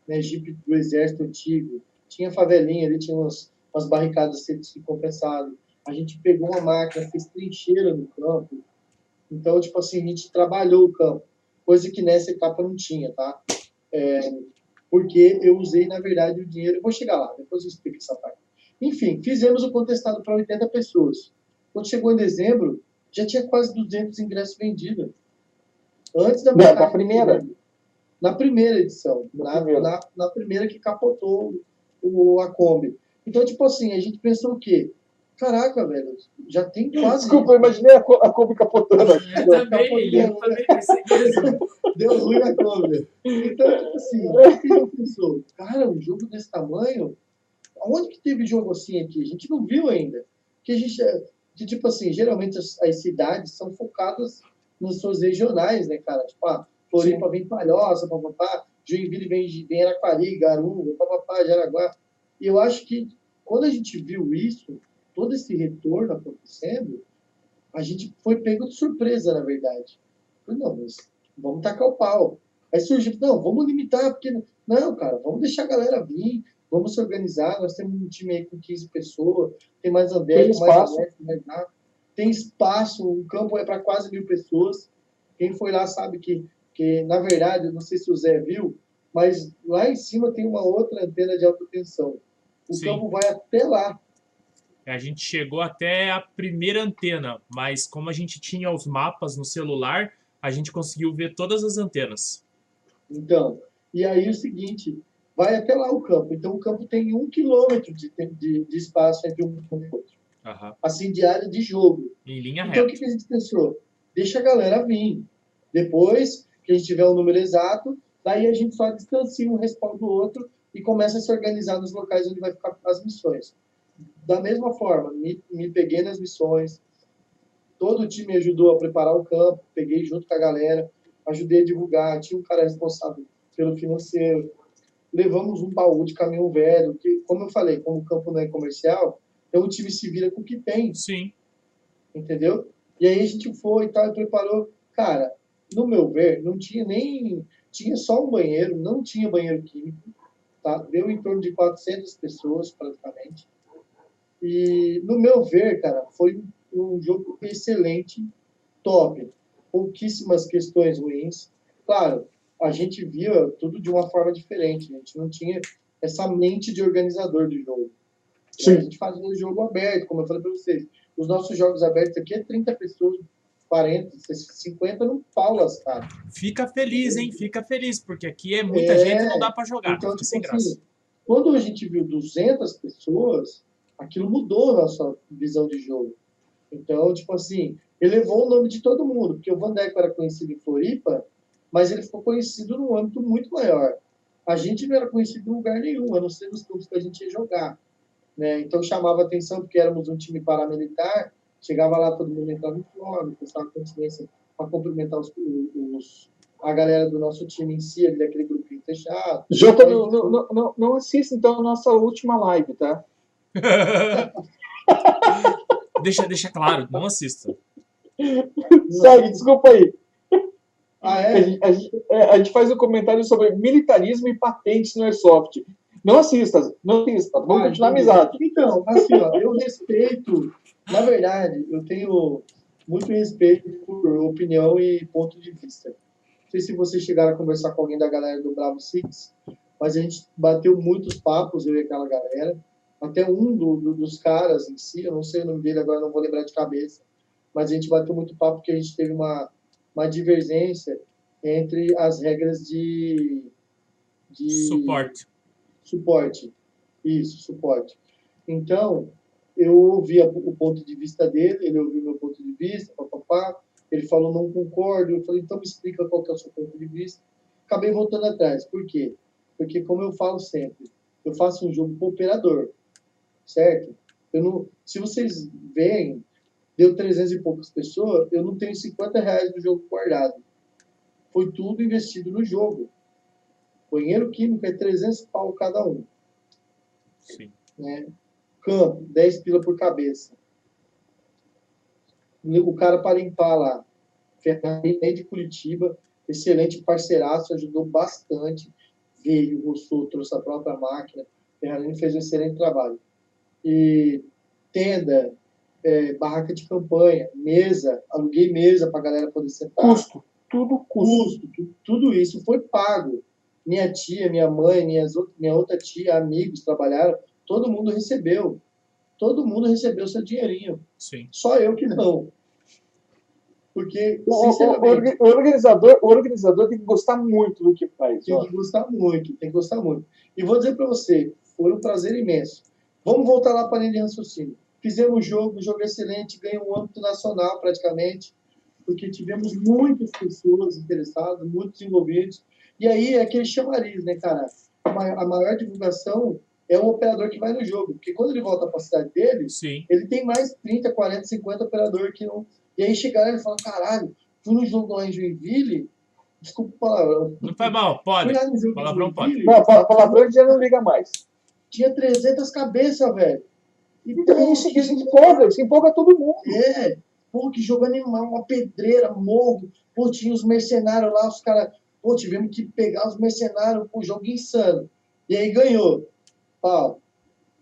né, do exército antigo, tinha favelinha ali, tinha umas, umas barricadas de compensado. A gente pegou uma máquina, fez trincheira no campo. Então, tipo assim, a gente trabalhou o campo, coisa que nessa etapa não tinha, tá? É, porque eu usei, na verdade, o dinheiro. Vou chegar lá, depois eu explico essa parte. Enfim, fizemos o contestado para 80 pessoas. Quando chegou em dezembro, já tinha quase 200 ingressos vendidos. Antes da Não, da primeira. Na primeira edição. Na Na, primeira. na, na primeira que capotou o, a Kombi. Então, tipo assim, a gente pensou o quê? Caraca, velho, já tem quase. Desculpa, eu imaginei a, a Kombi capotando aqui. Eu também, eu também pensei. Deu ruim a Kombi. Então, tipo assim, o que a gente pensou? Cara, um jogo desse tamanho, aonde que teve jogo assim aqui? A gente não viu ainda. que a gente, é, que tipo assim, geralmente as, as cidades são focadas nos seus regionais, né, cara? Tipo, ah, Floripa vem Palhoça, papapá, Joinville vem, vem Araquari, Garuva, papapá, Jaraguá. E eu acho que quando a gente viu isso, todo esse retorno acontecendo, a gente foi pego de surpresa, na verdade. Falei, não, mas vamos tacar o pau. Aí surgiu, não, vamos limitar, porque. Não, cara, vamos deixar a galera vir, vamos se organizar. Nós temos um time aí com 15 pessoas, tem mais André, Tem mais. Alex, mais nada. Tem espaço, o campo é para quase mil pessoas. Quem foi lá sabe que, que, na verdade, não sei se o Zé viu, mas lá em cima tem uma outra antena de alta tensão. O Sim. campo vai até lá. A gente chegou até a primeira antena, mas como a gente tinha os mapas no celular, a gente conseguiu ver todas as antenas. Então, e aí o seguinte, vai até lá o campo. Então o campo tem um quilômetro de, de, de espaço entre um e outro. Aham. Assim, de área de jogo. Em linha Então o reta. que, que a gente pensou? Deixa a galera vir. Depois que a gente tiver o número exato, daí a gente só distancia um respawn do outro e começa a se organizar nos locais onde vai ficar as missões. Da mesma forma, me, me peguei nas missões, todo o time ajudou a preparar o campo, peguei junto com a galera, ajudei a divulgar, tinha um cara responsável pelo financeiro, levamos um baú de caminhão velho, que, como eu falei, como o campo não é comercial, então o time se vira com o que tem, Sim. entendeu? E aí a gente foi e tal, e preparou. Cara, no meu ver, não tinha nem. Tinha só um banheiro, não tinha banheiro químico, tá? Deu em torno de 400 pessoas, praticamente. E, no meu ver, cara, foi um jogo excelente, top. Pouquíssimas questões ruins. Claro, a gente via tudo de uma forma diferente, a gente não tinha essa mente de organizador do jogo. Sim. A gente fazia um jogo aberto, como eu falei para vocês. Os nossos jogos abertos aqui é 30 pessoas, 40, 50 no pau lascado. Fica feliz, hein? Fica feliz, porque aqui é muita É. gente e não dá pra jogar. Então, fica sem tipo graça. assim, quando a gente viu 200 pessoas, aquilo mudou a nossa visão de jogo. Então, tipo assim, elevou o nome de todo mundo, porque o Vandeco era conhecido em Floripa, mas ele ficou conhecido num âmbito muito maior. A gente não era conhecido em lugar nenhum, a não ser nos clubes que a gente ia jogar. Né? Então chamava atenção porque éramos um time paramilitar, chegava lá, todo mundo entrava em forma, prestava continência para cumprimentar os, os- a galera do nosso time em si, ali, daquele grupinho fechado. Jota, não, não, não, não, não assista então a nossa última live, tá? deixa, deixa claro, não assista. Segue, desculpa aí. Ah, A é? gente, a gente- é, a gente faz um comentário sobre militarismo e patentes no Airsoft. Não assista, não assista. Vamos Ah, continuar entendi. amizade. Então, assim, ó, eu respeito, na verdade, eu tenho muito respeito por opinião e ponto de vista. Não sei se vocês chegaram a conversar com alguém da galera do Bravo Six, mas a gente bateu muitos papos, eu e aquela galera. Até um do- do- dos caras em si, eu não sei o nome dele agora, não vou lembrar de cabeça, mas a gente bateu muito papo porque a gente teve uma, uma divergência entre as regras de, de Suporte. Suporte. Isso, suporte. Então, eu ouvi o ponto de vista dele, ele ouviu meu ponto de vista, papapá. Ele falou, não concordo. Eu falei, então me explica qual que é o seu ponto de vista. Acabei voltando atrás. Por quê? Porque, como eu falo sempre, eu faço um jogo para operador, certo? Eu não, se vocês veem, deu 300 e poucas pessoas, eu não tenho 50 reais do jogo guardado. Foi tudo investido no jogo. Banheiro químico é 300 pau cada um. Sim. Né? Campo, 10 pila por cabeça. O cara para limpar lá. Ferrari é de Curitiba, excelente parceiraço, ajudou bastante. Veio, gostou, trouxe a própria máquina. Ferrari fez um excelente trabalho. E tenda, é, barraca de campanha, mesa, aluguei mesa para a galera poder sentar Custo. Tudo custo. custo, tu- tudo isso foi pago. Minha tia, minha mãe, minhas, minha outra tia, amigos trabalharam, todo mundo recebeu. Todo mundo recebeu seu dinheirinho. Sim. Só eu que não. Porque, O, o- o sinceramente, orga- o organizador, o organizador tem que gostar muito do que faz. tem ó. que gostar muito, tem que gostar muito. E vou dizer para você, foi um prazer imenso. Vamos voltar lá para a linha de raciocínio. Fizemos o jogo, o jogo excelente, ganhou um âmbito nacional praticamente, porque tivemos muitas pessoas interessadas, muitos envolvidos. E aí é aquele chamariz, né, cara? A ma- a maior divulgação é o operador que vai no jogo. Porque quando ele volta para a cidade dele, Sim. ele tem mais 30, 40, 50 operador que não. E aí chegaram e falam: caralho, fui no jogo lá em Joinville. Desculpa o palavrão. Não faz mal, pode. Fui lá no jogo Palavrão Joinville, Não, pa- palavrão já não liga mais. tinha 300 cabeças, velho. Então, isso, isso empolga, isso empolga todo mundo. É, pô, que jogo animal, uma pedreira, morro. Pô, tinha os mercenários lá, os caras. Pô, tivemos que pegar os mercenários, pô, jogo insano. E aí ganhou. Pau.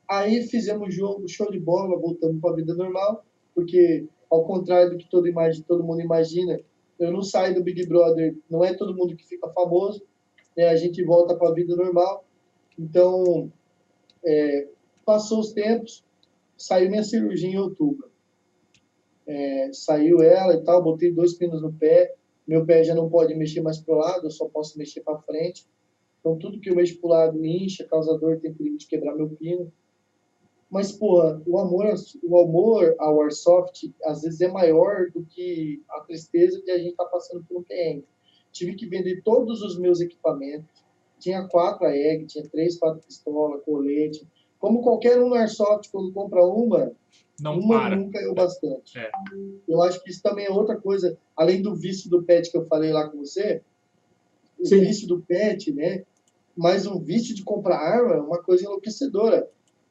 Aí fizemos o jogo, show de bola, voltamos para a vida normal, porque, ao contrário do que todo, imagi- todo mundo imagina, eu não saio do Big Brother, não é todo mundo que fica famoso, né? a gente volta para a vida normal. Então, é, passou os tempos, saiu minha cirurgia em outubro. É, saiu ela e tal, botei dois pinos no pé, meu pé já não pode mexer mais pro lado, eu só posso mexer para frente. Então tudo que eu mexo pro lado incha, causa dor, tem perigo de quebrar meu pino. Mas, porra, o amor, o amor ao Airsoft às vezes é maior do que a tristeza de a gente estar passando por um perrengue. Tive que vender todos os meus equipamentos. Tinha quatro AEG, tinha três, quatro pistolas, colete. Como qualquer um no Airsoft, quando compra uma, Não uma para. nunca caiu bastante. É. Eu acho que isso também é outra coisa, além do vício do pet que eu falei lá com você, o Sim. vício do pet, né? Mas o vício de comprar arma é uma coisa enlouquecedora.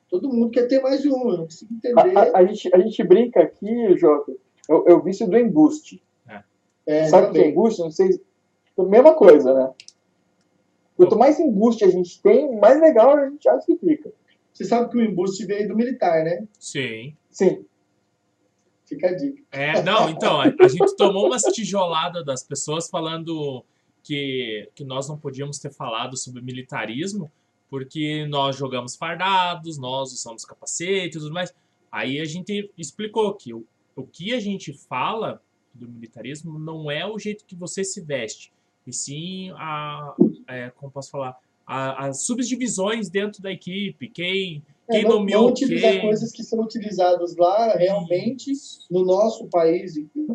Todo mundo quer ter mais de um, eu não consigo A, entender. a- a gente, a gente brinca aqui, Jota, é o é o vício do embuste. É, Sabe o que é embuste? Não sei. Mesma coisa, né? Quanto mais embuste a gente tem, mais legal a gente acha que fica. Você sabe que o embuste veio do militar, né? Sim. Sim. Fica a dica. É, não, então, a, gente tomou umas tijoladas das pessoas falando que, que nós não podíamos ter falado sobre militarismo porque nós jogamos fardados, nós usamos capacete e tudo mais. Aí a gente explicou que o, o que a gente fala do militarismo não é o jeito que você se veste, e sim a, é, como posso falar, a- as subdivisões dentro da equipe, quem, É, quem não, nomeou não utilizar quem. coisas que são utilizadas lá realmente no nosso país,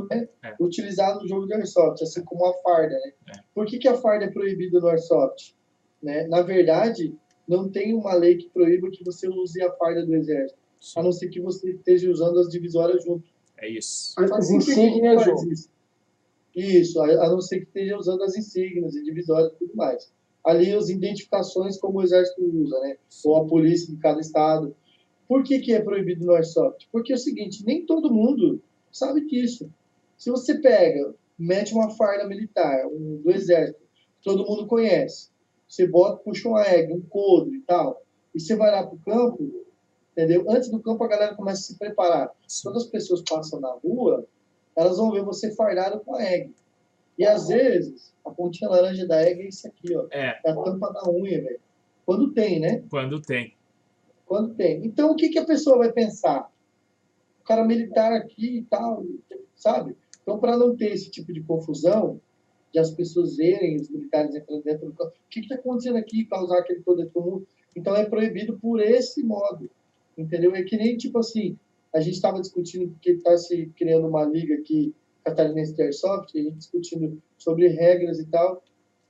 né? É. utilizado no jogo de Airsoft, assim como a farda. Né? É. Por que, que a farda é proibida no Airsoft? Né? Na verdade, não tem uma lei que proíba que você use a farda do exército, a não ser que você esteja usando as divisórias junto. É isso. As insígnias junto. isso? Isso, a, a não ser que esteja usando as insígnias e divisórias e tudo mais. Ali as identificações como o exército usa, né? Ou a polícia de cada estado. Por que, que é proibido no Airsoft? Porque é o seguinte, nem todo mundo sabe disso. Se você pega, mete uma farda militar, um, do exército, todo mundo conhece, você bota, puxa uma egg, um couro e tal, e você vai lá pro campo, entendeu? Antes do campo a galera começa a se preparar. Quando as pessoas passam na rua, elas vão ver você fardado com a egg. E às vezes, a pontinha laranja da egg é isso aqui, ó. É, É a tampa da unha, velho. Quando tem, né? quando tem. Quando tem. Então, o que, que a pessoa vai pensar? O cara militar aqui e tal, sabe? Então, para não ter esse tipo de confusão, de as pessoas verem os militares entrando dentro do campo, o que está acontecendo aqui, causar aquele todo tumulto? Então, é proibido por esse modo, entendeu? É que nem, tipo assim, a gente estava discutindo, porque está se criando uma liga aqui, catarinense de Airsoft, a gente discutindo sobre regras e tal.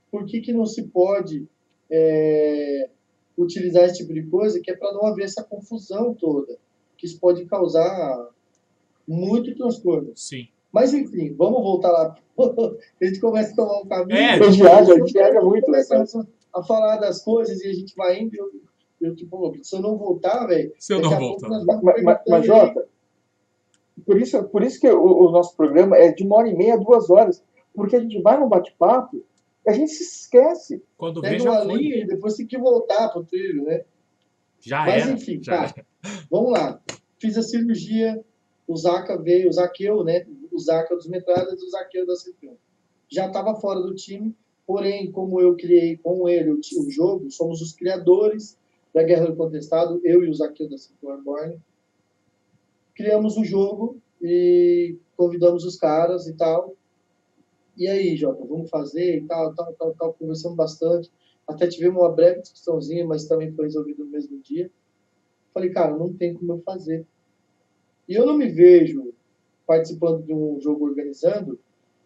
Por que, que não se pode é, utilizar esse tipo de coisa, que é para não haver essa confusão toda, que isso pode causar muito transtorno. Sim. Mas enfim, vamos voltar lá. a gente começa a tomar um caminho. É, A gente viaja, a gente viaja muito, né? Começa a falar das coisas e a gente vai indo. Eu, eu tipo, se eu não voltar, velho. Se eu não voltar. Mas, mas. Jota, por isso, por isso que o, o nosso programa é de uma hora e meia, duas horas. Porque a gente vai num bate-papo e a gente se esquece. Quando Pega veja, uma linha e depois tem que voltar pro trilho, né? Já Mas era. enfim, já tá. Vamos lá. Fiz a cirurgia, o Zaca veio, o Zaqueu, né? O Zaca dos metradas e o Zaqueu da Citrão. Já estava fora do time, porém, como eu criei com ele o, o jogo, somos os criadores da Guerra do Contestado, eu e o Zaqueu da Airborne. Criamos o jogo e convidamos os caras e tal. E aí, Jota, vamos fazer e tal, tal, tal, tal. Conversamos bastante. Até tivemos uma breve discussãozinha, mas também foi resolvido no mesmo dia. Falei, cara, não tem como eu fazer. E eu não me vejo participando de um jogo organizando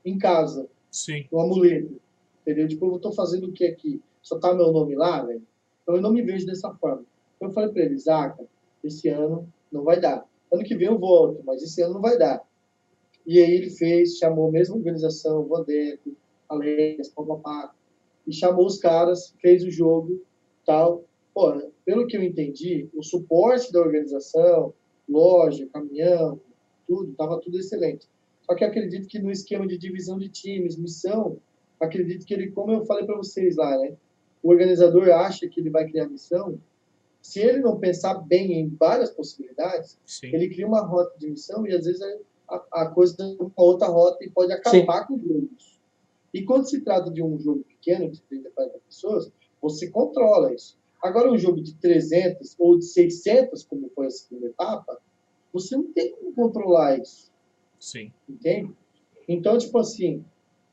em casa, Sim. no amuleto. Entendeu? Tipo, eu tô fazendo o que aqui? Só tá meu nome lá, velho? Então eu não me vejo dessa forma. Eu falei para ele, Zaca, esse ano não vai dar. Ano que vem eu volto, mas esse ano não vai dar. E aí ele fez, chamou a mesma organização, o Vandeco, Alex, papapá, e chamou os caras, fez o jogo, tal. Pô, pelo que eu entendi, o suporte da organização, loja, caminhão, tudo, estava tudo excelente. Só que acredito que no esquema de divisão de times, missão, acredito que ele, como eu falei para vocês lá, né? O organizador acha que ele vai criar missão. Se ele não pensar bem em várias possibilidades, Sim. ele cria uma rota de missão e às vezes a, a coisa tem uma outra rota e pode acabar com os jogos. E quando se trata de um jogo pequeno, de 30, 40 pessoas, você controla isso. Agora, um jogo de 300 ou de 600, como foi a segunda etapa, você não tem como controlar isso Sim. entende? Então, tipo assim,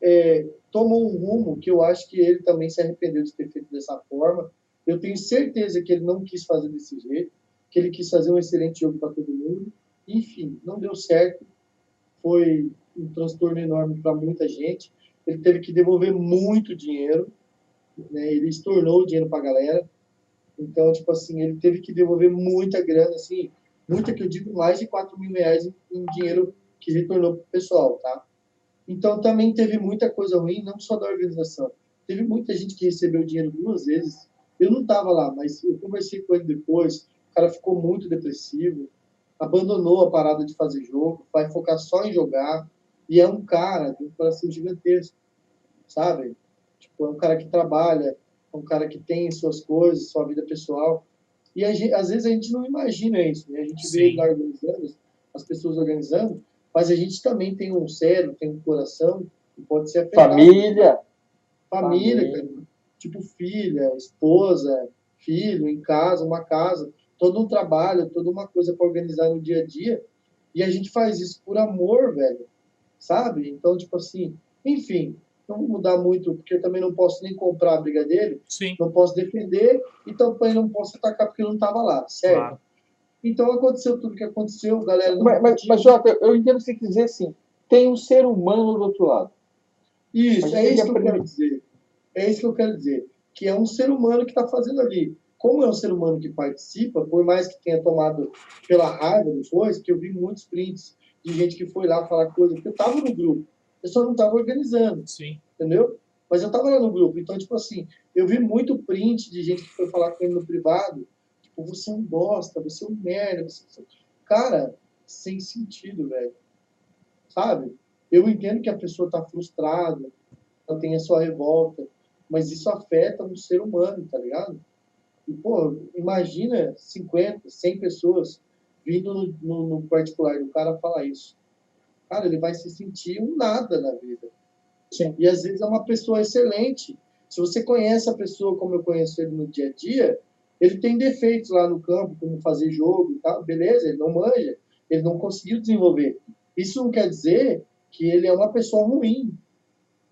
é, tomou um rumo que eu acho que ele também se arrependeu de ter feito dessa forma. Eu tenho certeza que ele não quis fazer desse jeito, que ele quis fazer um excelente jogo para todo mundo. Enfim, não deu certo. Foi um transtorno enorme para muita gente. Ele teve que devolver muito dinheiro, né? Ele estornou o dinheiro para a galera. Então, tipo assim, ele teve que devolver muita grana, assim, muita que eu digo, mais de 4 mil reais em, dinheiro que retornou para o pessoal, tá? Então também teve muita coisa ruim, não só da organização. Teve muita gente que recebeu dinheiro duas vezes. Eu não estava lá, mas eu conversei com ele depois. O cara ficou muito depressivo, abandonou a parada de fazer jogo, vai focar só em jogar. E é um cara de um coração gigantesco, sabe? Tipo, é um cara que trabalha, é um cara que tem suas coisas, sua vida pessoal. E gente, às vezes a gente não imagina isso, né? A gente vê Sim. ele lá organizando, as pessoas organizando, mas a gente também tem um cérebro, tem um coração que pode ser afetado. Família. Família, Família. Tipo filha, esposa, filho, em casa, uma casa, todo um trabalho, toda uma coisa para organizar no dia a dia. E a gente faz isso por amor, velho. Sabe? Então, tipo assim, enfim, não vou mudar muito, porque eu também não posso nem comprar a briga dele, Sim. não posso defender, e também não posso atacar porque eu não estava lá, certo? Claro. Então aconteceu tudo que aconteceu, galera. Não Mas, mas, mas, Jota, eu entendo o que você quer dizer assim. Tem um ser humano do outro lado. Isso, é isso que eu quero dizer. É isso que eu quero dizer. Que é um ser humano que está fazendo ali. Como é um ser humano que participa, por mais que tenha tomado pela raiva depois, que eu vi muitos prints de gente que foi lá falar coisa, porque eu estava no grupo, eu só não estava organizando, Sim. entendeu? Mas eu estava lá no grupo, então, tipo assim, eu vi muito print de gente que foi falar com ele no privado, tipo, você é um bosta, você é um merda, você... Cara, sem sentido, velho. Sabe? Eu entendo que a pessoa está frustrada, ela tem a sua revolta, mas isso afeta um ser humano, tá ligado? E, pô, imagina 50, 100 pessoas vindo no, no, no particular do cara falar isso. Cara, ele vai se sentir um nada na vida. Sim. E às vezes é uma pessoa excelente. Se você conhece a pessoa como eu conheço ele no dia a dia, ele tem defeitos lá no campo, como fazer jogo e tal, beleza, ele não manja, ele não conseguiu desenvolver. Isso não quer dizer que ele é uma pessoa ruim,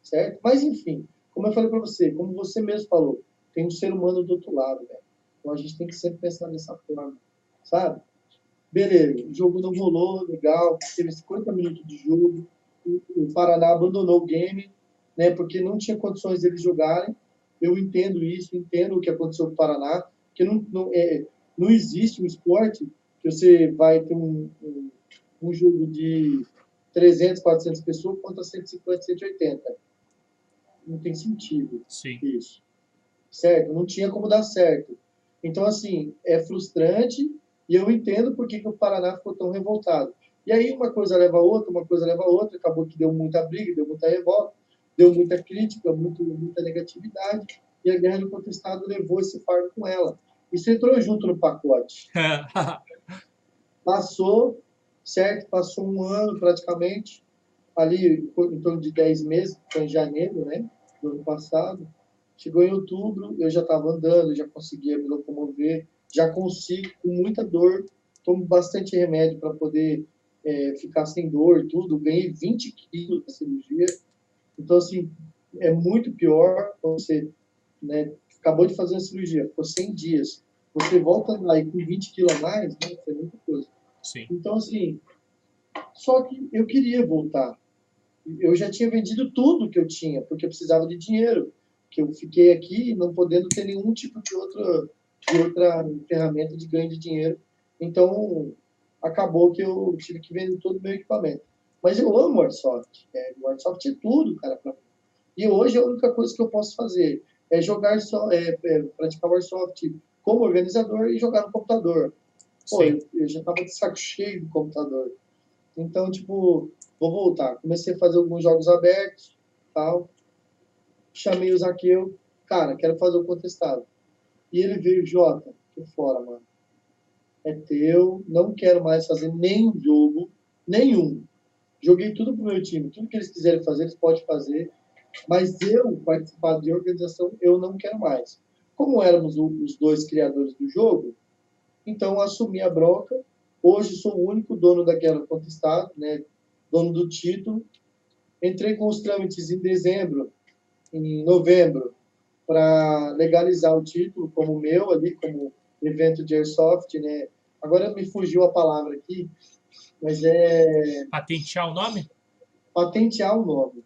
certo? Mas enfim, como eu falei para você, como você mesmo falou, tem um ser humano do outro lado, velho. Então a gente tem que sempre pensar dessa forma, sabe? Beleza, o jogo não rolou, legal, teve 50 minutos de jogo, o, Paraná abandonou o game, né, porque não tinha condições deles jogarem. Eu entendo isso, entendo o que aconteceu com o Paraná, que não, não, é, não existe um esporte que você vai ter um, um, um jogo de 300, 400 pessoas contra 150, 180. Não tem sentido Sim. isso. Certo? Não tinha como dar certo. Então, assim, é frustrante e eu entendo por que, que o Paraná ficou tão revoltado. E aí uma coisa leva a outra, uma coisa leva a outra, acabou que deu muita briga, deu muita revolta, deu muita crítica, muito, muita negatividade, e a Guerra do Contestado levou esse fardo com ela. Isso entrou junto no pacote. Passou, certo? Passou um ano praticamente, ali em torno de 10 meses, foi em janeiro, né? Do ano passado. Chegou em outubro, eu já estava andando, já conseguia me locomover, já consigo, com muita dor, tomo bastante remédio para poder é, ficar sem dor e tudo. Ganhei 20 quilos da cirurgia. Então, assim, é muito pior você né, acabou de fazer a cirurgia, ficou 100 dias. Você volta lá e com 20 quilos a mais, né, é muita coisa. Sim. Então, assim, só que eu queria voltar. Eu já tinha vendido tudo que eu tinha, porque eu precisava de dinheiro. Que eu fiquei aqui não podendo ter nenhum tipo de outra, de outra ferramenta de ganho de dinheiro. Então, acabou que eu tive que vender todo o meu equipamento. Mas eu amo o Airsoft. É, o Airsoft é tudo, cara, mim. E hoje a única coisa que eu posso fazer é jogar só, é, é praticar o Airsoft como organizador e jogar no computador. Pô, eu, eu, já tava de saco cheio do computador. Então, tipo, vou voltar. Comecei a fazer alguns jogos abertos, tal. Chamei o Zaqueu. Cara, quero fazer o contestado. E ele veio, Jota, tô fora, mano. É teu, não quero mais fazer nenhum jogo, nenhum. Joguei tudo pro meu time. Tudo que eles quiserem fazer, eles podem fazer. Mas eu, participar de organização, eu não quero mais. Como éramos os dois criadores do jogo, então assumi a bronca. Hoje sou o único dono daquela contestada, né? Dono do título. Entrei com os trâmites em dezembro, em novembro, para legalizar o título como meu ali, como evento de airsoft, né? Agora me fugiu a palavra aqui, mas é patentear o nome? Patentear o nome.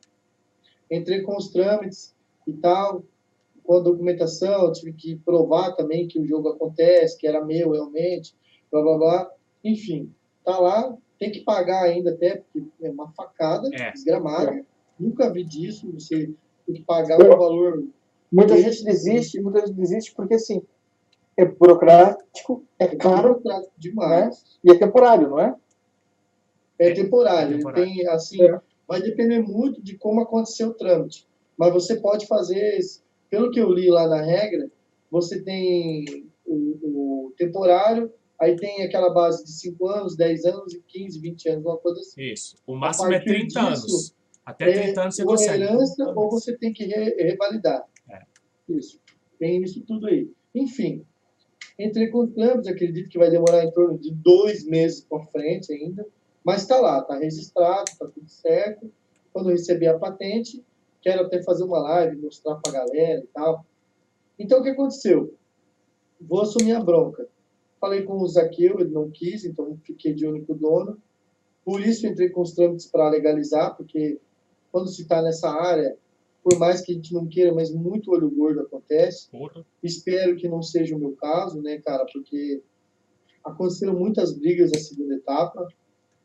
Entrei com os trâmites e tal, com a documentação, tive que provar também que o jogo acontece, que era meu realmente, blá blá blá. Enfim, tá lá, tem que pagar ainda até, porque é uma facada é. desgramada. É. Nunca vi disso, você tem que pagar um valor. Muita gente desiste, muita gente desiste porque assim, é burocrático, é, é caro. burocrático demais. Né? E é temporário, não é? É temporário. É temporário. Tem, assim, é. vai depender muito de como aconteceu o trâmite. Mas você pode fazer pelo que eu li lá na regra, você tem o, o temporário, aí tem aquela base de 5 anos, 10 anos, 15, 20 anos, uma coisa assim. Isso. O máximo é 30 disso, anos. Até 30 é, anos você ou consegue. herança ou você tem que re, revalidar. É. Isso. Tem isso tudo aí. Enfim, entrei com os acredito que vai demorar em torno de dois meses para frente ainda, mas está lá, está registrado, está tudo certo. Quando eu receber a patente, quero até fazer uma live, mostrar para a galera e tal. Então, o que aconteceu? Vou assumir a bronca. Falei com o Zaqueu, ele não quis, então fiquei de único dono. Por isso, entrei com os trâmites para legalizar, porque quando se está nessa área, por mais que a gente não queira, mas muito olho gordo acontece. Porra. Espero que não seja o meu caso, né, cara, porque aconteceram muitas brigas na segunda etapa,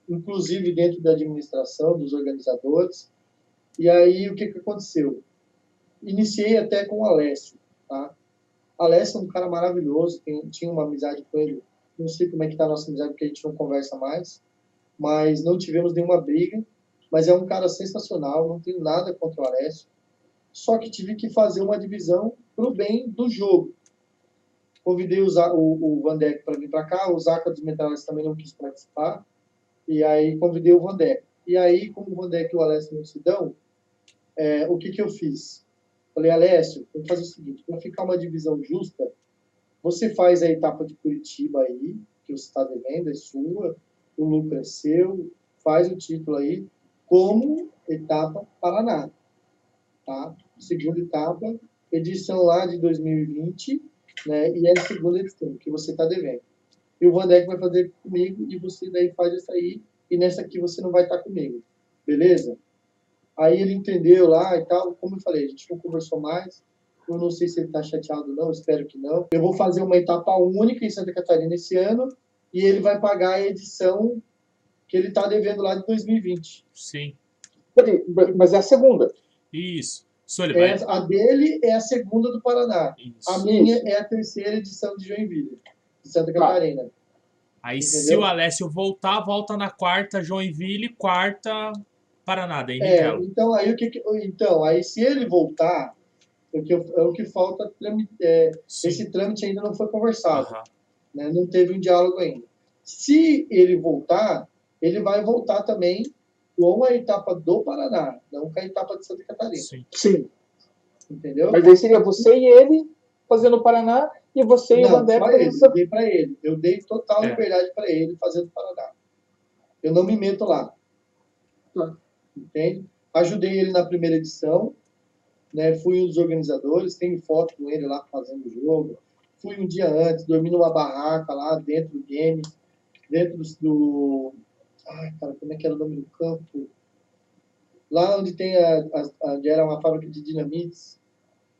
inclusive dentro da administração, dos organizadores. E aí, o que, que aconteceu? Iniciei até com o Alessio, tá? Alessio é um cara maravilhoso, tem, tinha uma amizade com ele. Não sei como é que tá a nossa amizade, porque a gente não conversa mais. Mas não tivemos nenhuma briga. Mas é um cara sensacional, não tenho nada contra o Alessio. Só que tive que fazer uma divisão pro bem do jogo. Convidei o, o, o Vandeck para vir para cá, o Zaca dos Metais também não quis participar. E aí convidei o Vandeck. E aí, como o Vandeck e o Alessio não se dão, é, o que, que eu fiz? Falei, Alessio, vamos fazer o seguinte, para ficar uma divisão justa, você faz a etapa de Curitiba aí, que você está devendo, é sua, o lucro é seu, faz o título aí, como etapa Paraná. Tá? Segunda etapa, edição lá de 2020, né? E é a segunda edição que você está devendo. E o Vandeck vai fazer comigo e você daí faz isso aí, e nessa aqui você não vai estar tá comigo. Beleza? Aí ele entendeu lá e tal. Como eu falei, a gente não conversou mais. Eu não sei se ele está chateado ou não, espero que não. Eu vou fazer uma etapa única em Santa Catarina esse ano e ele vai pagar a edição que ele está devendo lá de 2020. Sim. Mas é a segunda. Isso. É, a dele é a segunda do Paraná. Isso. A minha é a terceira edição de Joinville, de Santa tá. Catarina. Aí Entendeu? se o Alessio voltar, volta na quarta Joinville, quarta Paraná, daí é, então aí o que, então aí se ele voltar, o que, é o que falta é, esse trâmite ainda não foi conversado, uhum. né? Não teve um diálogo ainda. Se ele voltar, ele vai voltar também com a etapa do Paraná, não com a etapa de Santa Catarina. Sim. Sim. Entendeu? Mas aí seria você e ele fazendo o Paraná e você e o André fazendo ele, Eu dei para ele. Eu dei total é. liberdade para ele fazendo o Paraná. Eu não me meto lá. Tá entende? Ajudei ele na primeira edição, né? Fui um dos organizadores, tenho foto com ele lá fazendo o jogo. Fui um dia antes, dormi numa barraca lá dentro do game, dentro do, do ai, cara, como é que era o nome do campo? Lá onde tem a, a, a onde era uma fábrica de dinamites,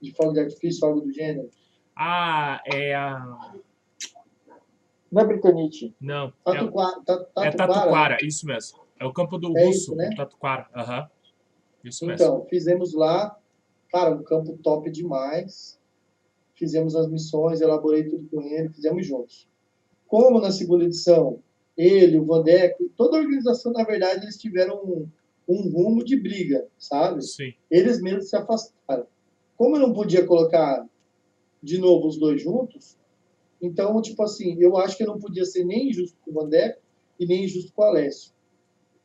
de fogo de artifício, algo do gênero. Ah, é a. Não é Britanite. Não. É, Tatuquara, ta- é Tatuquara, Tatuquara, isso mesmo. É o campo do É Russo, isso, né? Tatuquara. Aham. Isso mesmo. Então, fizemos lá, cara, um campo top demais. Fizemos as missões, elaborei tudo com ele, fizemos juntos. Como na segunda edição, ele, o Vandeco, toda a organização, na verdade, eles tiveram um, um rumo de briga, sabe? Sim. Eles mesmos se afastaram. Como eu não podia colocar de novo os dois juntos, então, tipo assim, eu acho que eu não podia ser nem injusto com o Vandeco e nem injusto com o Alessio.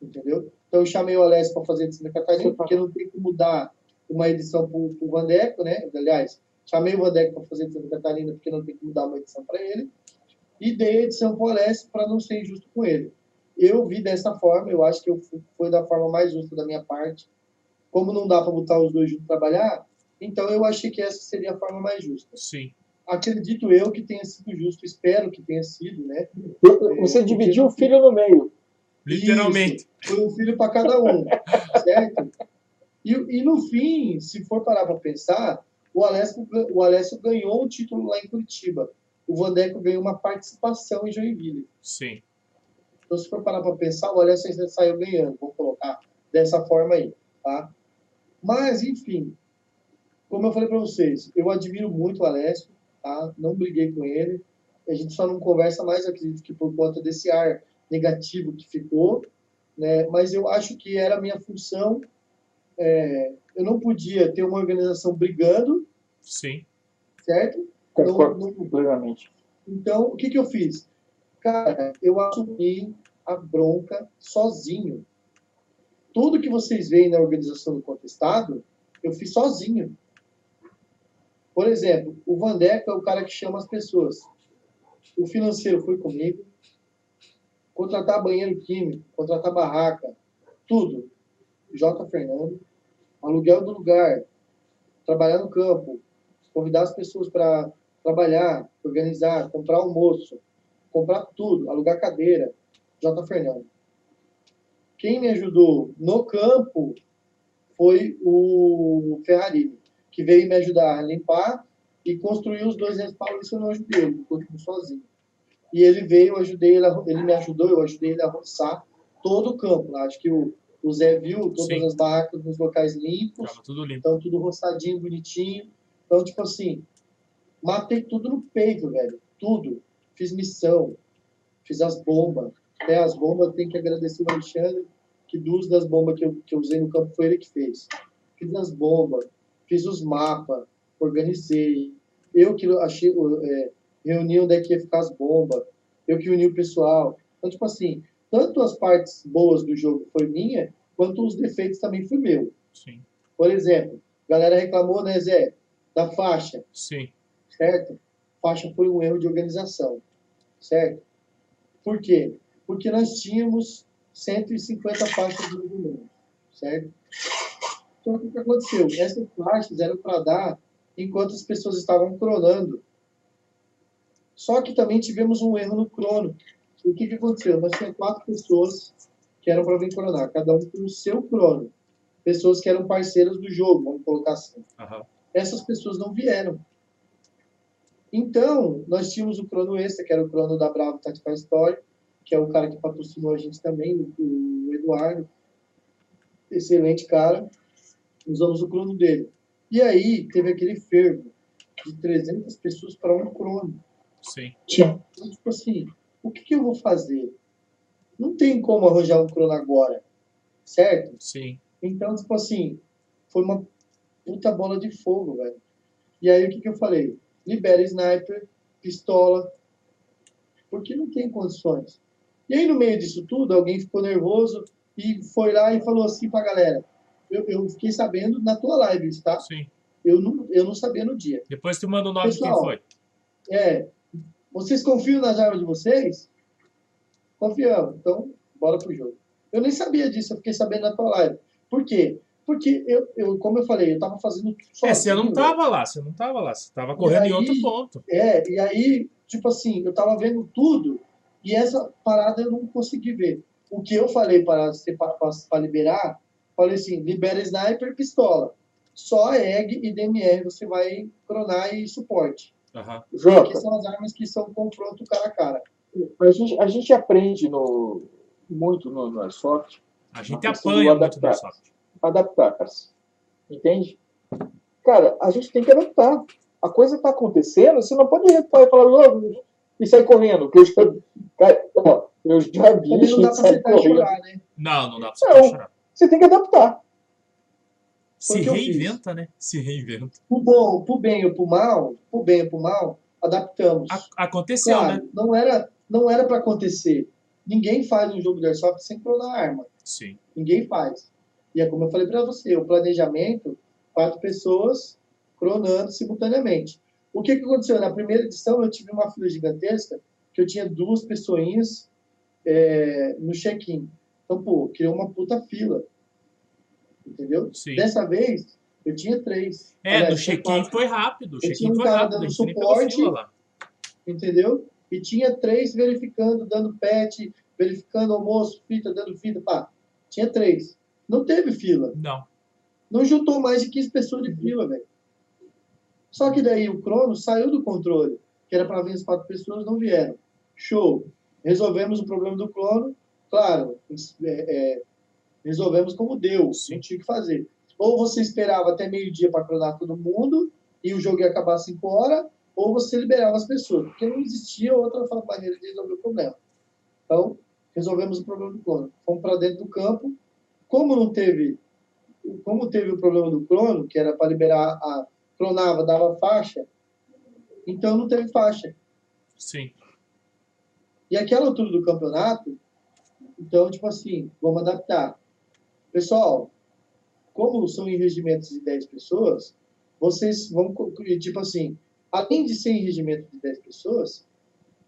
Entendeu? Então, eu chamei o Alessio para fazer de Santa Catarina, porque não tem como dar uma edição para o Vandeco, né? Aliás, chamei o Vandeco para fazer de Santa Catarina, porque não tem como dar uma edição para ele. E dei a edição para o Alessio para não ser injusto com ele. Eu vi dessa forma, eu acho que eu fui, foi da forma mais justa da minha parte. Como não dá para botar os dois juntos trabalhar, então eu achei que essa seria a forma mais justa. Sim. Acredito eu que tenha sido justo, espero que tenha sido, né? Você dividiu o filho no meio. Literalmente. Isso, foi um filho para cada um, certo? E, e no fim, se for parar para pensar, o Alessio, o Alessio ganhou o título lá em Curitiba. O Vandeco ganhou uma participação em Joinville. Sim. Então, se for parar para pensar, o Alessio ainda saiu ganhando. Vou colocar dessa forma aí, tá? Mas, enfim, como eu falei para vocês, eu admiro muito o Alessio, tá? Não briguei com ele. A gente só não conversa mais, acredito que por conta desse ar negativo que ficou, né? Mas eu acho que era a minha função. é, eu não podia ter uma organização brigando, Sim. certo? Concordo Não- não- plenamente. então, o que, que eu fiz? Cara, eu assumi a bronca sozinho. Tudo que vocês veem na organização do contestado, eu fiz sozinho. Por exemplo, o Vandeco é o cara que chama as pessoas. O financeiro foi comigo. Contratar banheiro químico, contratar barraca, tudo. J. Fernando. Aluguel do lugar, trabalhar no campo, convidar as pessoas para trabalhar, organizar, comprar almoço, comprar tudo, alugar cadeira, J. Fernando. Quem me ajudou no campo foi o Ferrarini, que veio me ajudar a limpar e construir os dois respaldos, isso eu não ajudei, ele continuou sozinho. E ele veio, eu ajudei ele, a- ele me ajudou, eu ajudei ele a roçar todo o campo. lá. Acho que o, o Zé viu todas Sim. as barracas nos locais limpos, Tava tudo limpo. então tudo roçadinho, bonitinho. Então, tipo assim, matei tudo no peito, velho. Tudo. Fiz missão. Fiz as bombas. Até as bombas, tem que agradecer o Alexandre, que duas das bombas que eu, que eu usei no campo foi ele que fez. Fiz as bombas, fiz os mapas, organizei. Eu que achei, é, reuni onde é que ia ficar as bombas. Eu que uni o pessoal. Então, tipo assim, tanto as partes boas do jogo foi minha, quanto os defeitos também foi meu. Sim. Por exemplo, a galera reclamou, né, Zé, da faixa, Sim. certo? Faixa foi um erro de organização, certo? Por quê? Porque nós tínhamos 150 faixas de movimento, certo? Então, o que que aconteceu? Essas faixas eram para dar enquanto as pessoas estavam cronando. Só que também tivemos um erro no crono. O que, que aconteceu? Nós tínhamos quatro pessoas que eram para vir cronar, cada um com o seu crono. Pessoas que eram parceiras do jogo, vamos colocar assim Aham. essas pessoas não vieram. Então, nós tínhamos o crono extra, que era o crono da Bravo Tactical Story, que é o cara que patrocinou a gente também, o o Eduardo. Excelente cara. Usamos o crono dele. E aí, teve aquele fervo de 300 pessoas para um crono. Sim. Então, tipo assim, o que, que eu vou fazer? Não tem como arranjar um crono agora, certo? Sim. Então, tipo assim, foi uma puta bola de fogo, velho. E aí, o que, que eu falei? Libera sniper, pistola, porque não tem condições. E aí, no meio disso tudo, alguém ficou nervoso e foi lá e falou assim pra galera. Eu, eu fiquei sabendo na tua live, tá? Sim. Eu não, eu não sabia no dia. Depois tu manda o nome de quem Pessoal, foi. É, vocês confiam nas armas de vocês? Confiamos. Então, bora pro jogo. Eu nem sabia disso, eu fiquei sabendo na tua live. Por quê? Porque eu, eu como eu falei, eu tava fazendo tudo É, você não sozinho, tava lá, você não tava lá. Você tava correndo em aí- outro ponto. É, e aí, tipo assim, eu tava vendo tudo e essa parada eu não consegui ver. O que eu falei para para liberar, falei assim, libera sniper, pistola. Só EG e DMR você vai cronar e suporte. Que Jota, são as armas que são confronto cara a cara. a gente, a gente aprende no, muito no, no Airsoft A gente apanha do muito no adaptar. Airsoft. adaptar-se. Entende? Cara, a gente tem que adaptar. A coisa está acontecendo, você não pode reparar e falar "Ô, e sair correndo. Que eu já, cara, ó, eu já vi não dá pra sentar e correndo. chorar, né? Não, não dá pra Não. você chorar. Você tem que adaptar. Se reinventa, né? Se reinventa. Pro bom, pro bem ou pro mal, pro bem ou pro mal, adaptamos. A- aconteceu, Claro, né? não era não era para acontecer. Ninguém faz um jogo de airsoft sem clonar arma. Sim. Ninguém faz. E é como eu falei para você, o planejamento, quatro pessoas cronando simultaneamente. O que, que aconteceu? Na primeira edição eu tive uma fila gigantesca que eu tinha duas pessoinhas é, no check-in. Então, pô, criou uma puta fila. Entendeu? Sim. Dessa vez, eu tinha três. É, Aliás, no check-in foi rápido. Eu check-in tinha um foi cara rápido. Dando suporte. entendeu? E tinha três verificando, dando pet, verificando almoço, fita, dando fita, pá. Tinha três. Não teve fila. Não. Não juntou mais de 15 pessoas de fila, velho. Só que daí o crono saiu do controle, que era para vir as quatro pessoas, não vieram. Show. Resolvemos o problema do crono. Claro, é, é, resolvemos como deu. Não tinha o que fazer. Ou você esperava até meio-dia para cronar todo mundo e o jogo ia acabar às 5 horas, ou você liberava as pessoas, porque não existia outra maneira de resolver o problema. Então, resolvemos o problema do crono. Fomos para dentro do campo. Como não teve, como teve o problema do crono, que era para liberar a cronava, dava faixa, então não teve faixa. Sim. E aquela altura do campeonato, então, tipo assim, vamos adaptar. Pessoal, como são em regimentos de 10 pessoas, vocês vão, tipo assim, além de ser em regimento de 10 pessoas,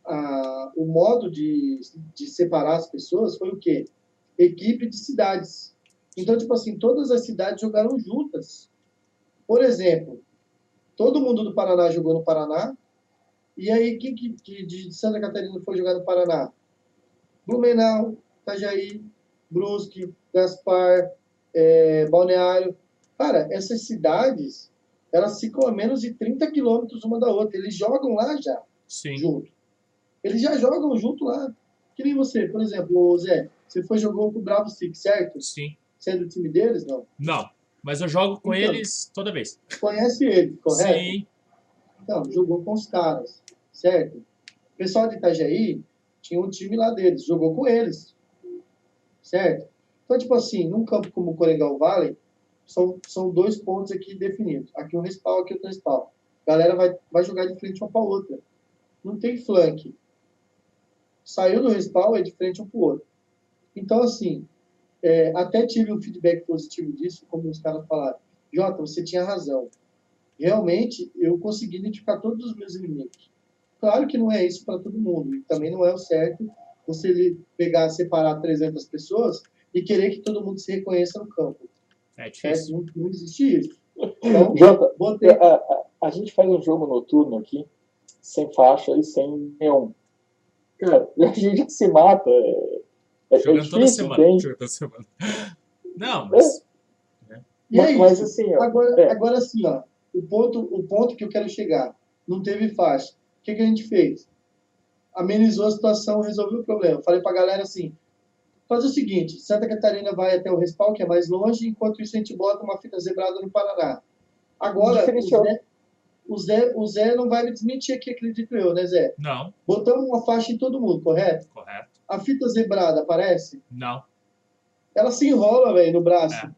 a, o modo de, de separar as pessoas foi o quê? Equipe de cidades. Então, tipo assim, todas as cidades jogaram juntas. Por exemplo, todo mundo do Paraná jogou no Paraná, e aí, quem que, que de Santa Catarina foi jogar no Paraná? Blumenau, Itajaí, Brusque, Gaspar, eh, Balneário. Cara, essas cidades, elas ficam a menos de 30 quilômetros uma da outra. Eles jogam lá já, Sim. junto. Eles já jogam junto lá. Que nem você, por exemplo, Zé, você foi jogou com o Bravo Six, certo? Sim. Você é do time deles? Não. Não. Mas eu jogo com Então. eles toda vez. Conhece ele, correto? Sim. Então, jogou com os caras, certo? O pessoal de Itajaí tinha um time lá deles, jogou com eles, certo? Então, tipo assim, num campo como o Corengal Valley, são, são dois pontos aqui definidos. Aqui um respawn, aqui outro respawn. A galera vai, vai jogar de frente uma para outra. Não tem flank. Saiu do respawn, é de frente um para outro. Então, assim, é, até tive um feedback positivo disso, como os caras falaram. Jota, você tinha razão realmente eu consegui identificar todos os meus inimigos. Claro que não é isso para todo mundo, e também não é o certo você pegar, separar 300 pessoas e querer que todo mundo se reconheça no campo. É Certo? difícil. Não, não existe isso. Então, Jota, botei. a, a, a gente faz um jogo noturno aqui, sem faixa e sem neon. Cara, a gente que se mata. É, é, é Jogando toda semana. Jogando toda semana. Não, mas. E é Mas, mas isso. assim, ó, Agora, é. agora assim, ó, o ponto, o ponto que eu quero chegar, não teve faixa. O que, que a gente fez? Amenizou a situação, resolveu o problema. Falei pra galera assim, faz o seguinte, Santa Catarina vai até o Respawn, que é mais longe, enquanto isso a gente bota uma fita zebrada no Paraná. Agora, o. Zé, o, Zé, o Zé não vai me desmentir aqui, acredito eu, né, Zé? Não, Botamos uma faixa em todo mundo, correto? correto. A fita zebrada aparece? Não. Ela se enrola, velho, no braço. É.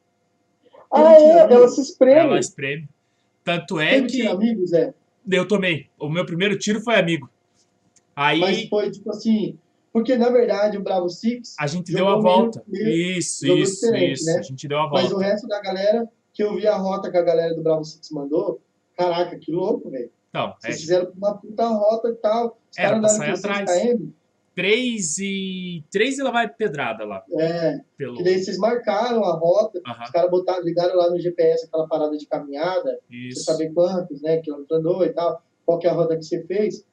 Ah, é, ela se espreme. Ela espreme. Tanto é Teve que tiro amigo, Zé? eu tomei. O meu primeiro tiro foi amigo. Aí Mas foi tipo assim. Porque na verdade o Bravo Six, a gente deu a volta. meio- Isso, isso, isso. né? A gente deu a mas volta. o resto da galera, que eu vi a rota que a galera do Bravo Six mandou, caraca, que louco, velho. Então, é Vocês fizeram uma puta rota e tal. Os Era pra sair atrás. 6 km. 3 e. 3 e ela vai pedrada lá. É, Pelo. que daí vocês marcaram a rota, os caras botaram, ligaram lá no GPS aquela parada de caminhada, pra você isso. saber quantos, né, quilômetros andou e tal, qual que é a rota que você fez.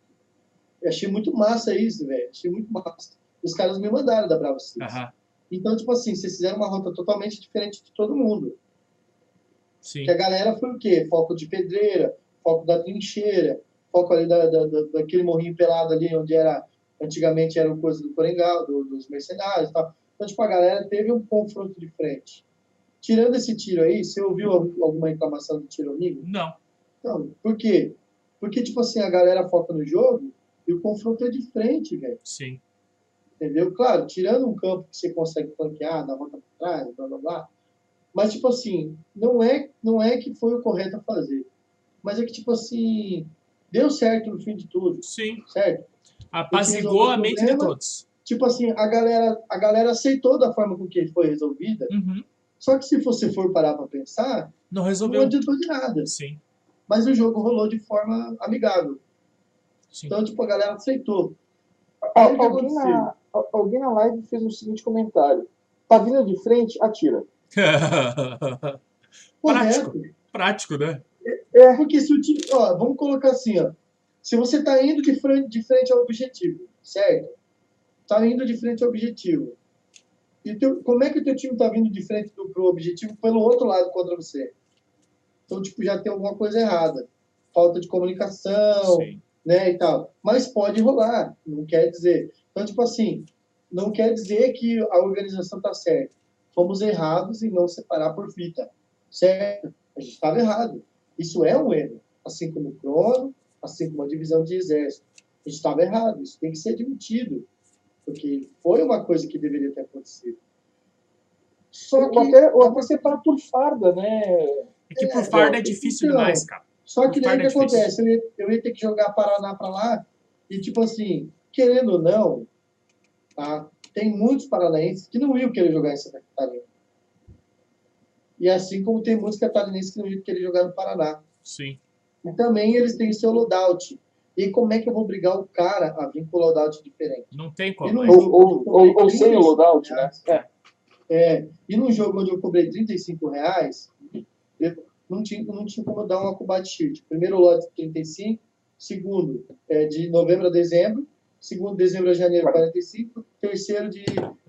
Eu achei muito massa isso, velho. Achei muito massa. Os caras me mandaram da Bravo Six. Então, tipo assim, vocês fizeram uma rota totalmente diferente de todo mundo. sim. Que a galera foi o quê? Foco de pedreira, foco da trincheira. foco ali da, da, da- daquele morrinho pelado ali, onde era, antigamente era coisa do Coringal, do- dos mercenários e tal. Então, tipo, a galera teve um confronto de frente. Tirando esse tiro aí, você ouviu al- alguma reclamação do tiro amigo? Não. Não. Por quê? Porque, tipo assim, a galera foca no jogo e o confronto é de frente, velho. Sim. Entendeu? Claro, tirando um campo que você consegue flanquear, dar volta para trás, blá blá blá. Mas, tipo assim, não é, não é que foi o correto a fazer. Mas é que, tipo assim, deu certo no fim de tudo, Sim. certo? Apazigou a mente de todos. Tipo assim, a galera, a galera aceitou da forma com que foi resolvida. Uhum. Só que se você for parar para pensar, Não não resolveu. adiantou de nada. Sim. Mas o jogo rolou de forma amigável. Sim. Então, tipo, a galera aceitou. Aí alguém, na, al- alguém na live fez o seguinte comentário. Tá vindo de frente, atira. Prático. Correto. Prático, né? É, porque se o time. Ó, vamos colocar assim, ó. Se você tá indo de frente, de frente ao objetivo, certo? Tá indo de frente ao objetivo. E teu, como é que o teu time tá vindo de frente do, pro objetivo pelo outro lado contra você? Então, tipo, já tem alguma coisa errada. Falta de comunicação, Sim. Né, e tal. Mas pode rolar, não quer dizer. Então, tipo assim, não quer dizer que a organização tá certa. Fomos errados em não separar por fita, certo? A gente estava errado. Isso é um erro. Assim como o crono, assim como a divisão de exército. A gente estava errado. Isso tem que ser admitido. Porque foi uma coisa que deveria ter acontecido. Só que, Ou até, ou até separar por farda, né? É que por É, farda é então, difícil então, demais, cara. Só que daí o que acontece? Eu ia, eu ia ter que jogar Paraná para lá e, tipo assim, querendo ou não, tá? tem muitos paranaenses que não iam querer jogar em Santa Catarina. E assim como tem muitos catarinenses que não iam querer jogar no Paraná. Sim. E também eles têm seu loadout. E como é que eu vou obrigar o cara a vir com o loadout diferente? Não tem como. é. jogo Ou, ou, ou, ou sem o 35 loadout, né? reais, É. é, e num jogo onde eu cobrei 35 reais, eu não tinha, não tinha como dar uma combat shield. Primeiro lote 35, segundo é, de novembro a dezembro, segundo de dezembro a janeiro 45, terceiro de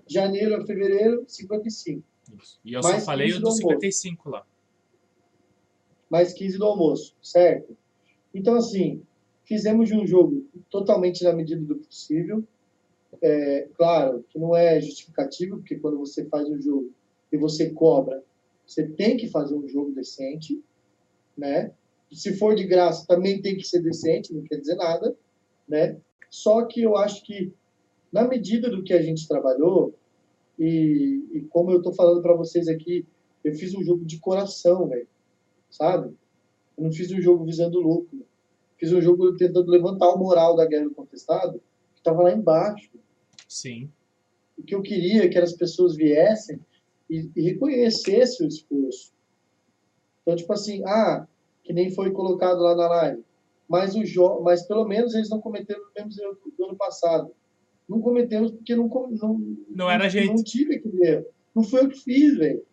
janeiro a fevereiro 55, Isso. E eu só Mas falei o do do almoço. 55 lá. mais 15 do almoço, certo? Então, assim, fizemos de um jogo totalmente na medida do possível. É, claro que não é justificativo, porque quando você faz um jogo e você cobra, você tem que fazer um jogo decente, né? Se for de graça, também tem que ser decente, não quer dizer nada, né? Só que eu acho que, na medida do que a gente trabalhou, e, e como eu estou falando para vocês aqui, eu fiz um jogo de coração, velho, sabe? Eu não fiz um jogo visando lucro. Fiz um jogo tentando levantar o moral da guerra do contestado, que estava lá embaixo. Sim. O que eu queria é que as pessoas viessem e, e reconhecessem o esforço. Então, tipo assim, ah, que nem foi colocado lá na live. Mas, o jo mas pelo menos eles não cometeram os mesmos erros do ano passado. Não cometemos porque não, não, Não era a gente. Não tive aquele erro. Não foi eu que fiz, velho.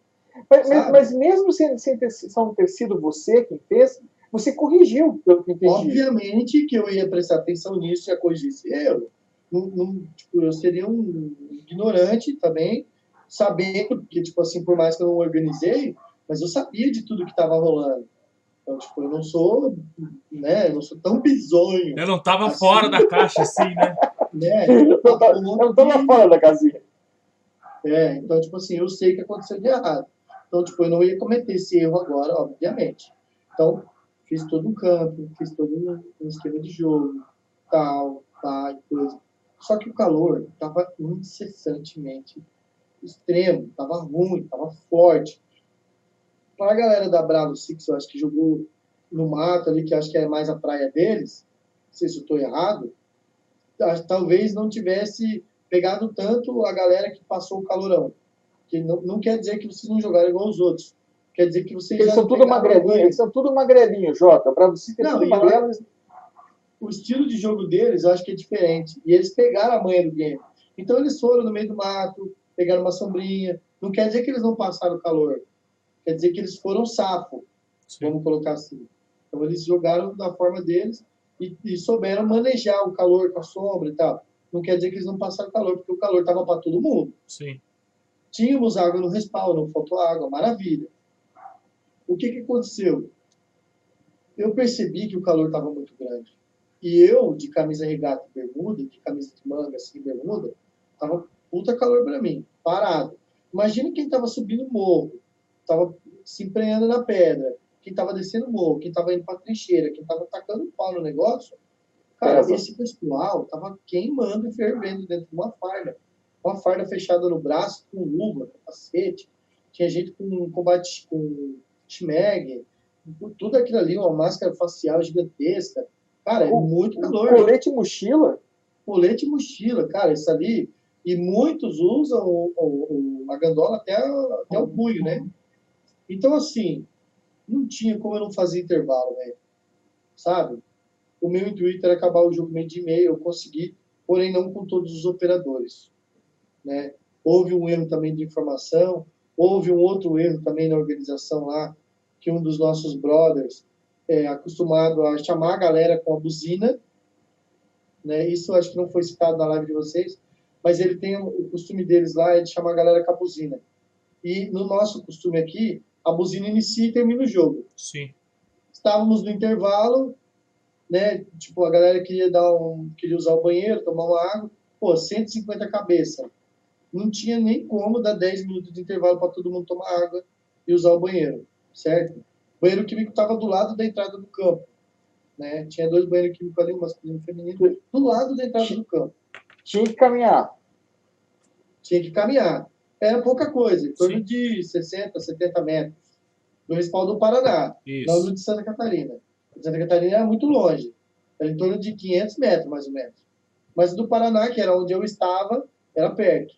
Mas, mas- mesmo sem, sem ter, só ter sido você quem fez, você corrigiu, pelo que entendi. Obviamente que eu ia prestar atenção nisso e ia corrigir esse erro. Não, não, tipo, eu seria um ignorante também, sabendo que, tipo assim, por mais que eu não organizei, mas eu sabia de tudo que estava rolando. Então, tipo, eu não sou, né, eu não sou tão bizonho, Eu não tava Assim. fora da caixa assim, né? né? Eu tava- eu não estava fora da casinha. É, então, tipo assim, eu sei que aconteceu de errado. Então, tipo, eu não ia cometer esse erro agora, obviamente. Então, fiz todo um campo, fiz todo um, esquema de jogo, tal, tal, e coisa. Só que o calor estava incessantemente extremo, estava ruim, estava forte. Para a galera da Bravo Six, eu acho que jogou no mato ali, que acho que é mais a praia deles, não sei se eu estou errado, ta- talvez não tivesse pegado tanto a galera que passou o calorão. Que não, não quer dizer que vocês não jogaram igual os outros. Quer dizer que vocês Eles são tudo banho. eles são tudo magrelinho, Jota. Pra você ter Não, tudo magrelo, o estilo de jogo deles eu acho que é diferente. E eles pegaram a manha do game. Então eles foram no meio do mato, pegaram uma sombrinha. Não quer dizer que eles não passaram calor. Quer dizer que eles foram safo, Sim. vamos colocar assim. Então eles jogaram da forma deles e, e souberam manejar o calor com a sombra e tal. Não quer dizer que eles não passaram calor, porque o calor estava para todo mundo. Sim. Tínhamos água no respawn, não faltou água, maravilha. O que, que aconteceu? Eu percebi que o calor estava muito grande. E eu, de camisa regata e bermuda, de camisa de manga assim, bermuda, tava puta calor pra mim, parado. Imagina quem tava subindo o morro, tava se emprenhando na pedra, quem tava descendo o morro, quem tava indo pra trincheira, quem tava tacando pau no negócio. Cara, Pesa. esse pessoal tava queimando e fervendo dentro de uma farda. Uma farda fechada no braço, com luva, capacete. Tinha gente com combate com shmeg, tudo aquilo ali, uma máscara facial gigantesca. Cara, é muito calor. Colete e mochila. Colete e mochila, cara, isso ali. E muitos usam o, o- a gandola até, até o punho, né? Então, assim, não tinha como eu não fazer intervalo, velho. Sabe? O meu intuito era acabar o jogo meio de meio, eu consegui, porém não com todos os operadores. Né? Houve um erro também de informação, houve um outro erro também na organização lá, que um dos nossos brothers é acostumado a chamar a galera com a buzina, né? Isso acho que não foi citado na live de vocês, mas ele tem o costume deles lá é de chamar a galera com a buzina. E no nosso costume aqui, a buzina inicia e termina o jogo. Sim. Estávamos no intervalo, né? Tipo, a galera queria dar um, queria usar o banheiro, tomar uma água. Pô, 150 cabeça. Não tinha nem como dar 10 minutos de intervalo para todo mundo tomar água e usar o banheiro, certo? O banheiro químico estava do lado da entrada do campo, né? Tinha dois banheiros químicos ali, um masculino e um feminino, do lado da entrada do campo. Tinha que caminhar. Tinha que caminhar. Era pouca coisa, em torno Sim. de 60, 70 metros. No respaldo do Paraná, não Isso. no de Santa Catarina. Santa Catarina era muito longe, era em torno de 500 metros, mais ou menos. Mas do Paraná, que era onde eu estava, era perto.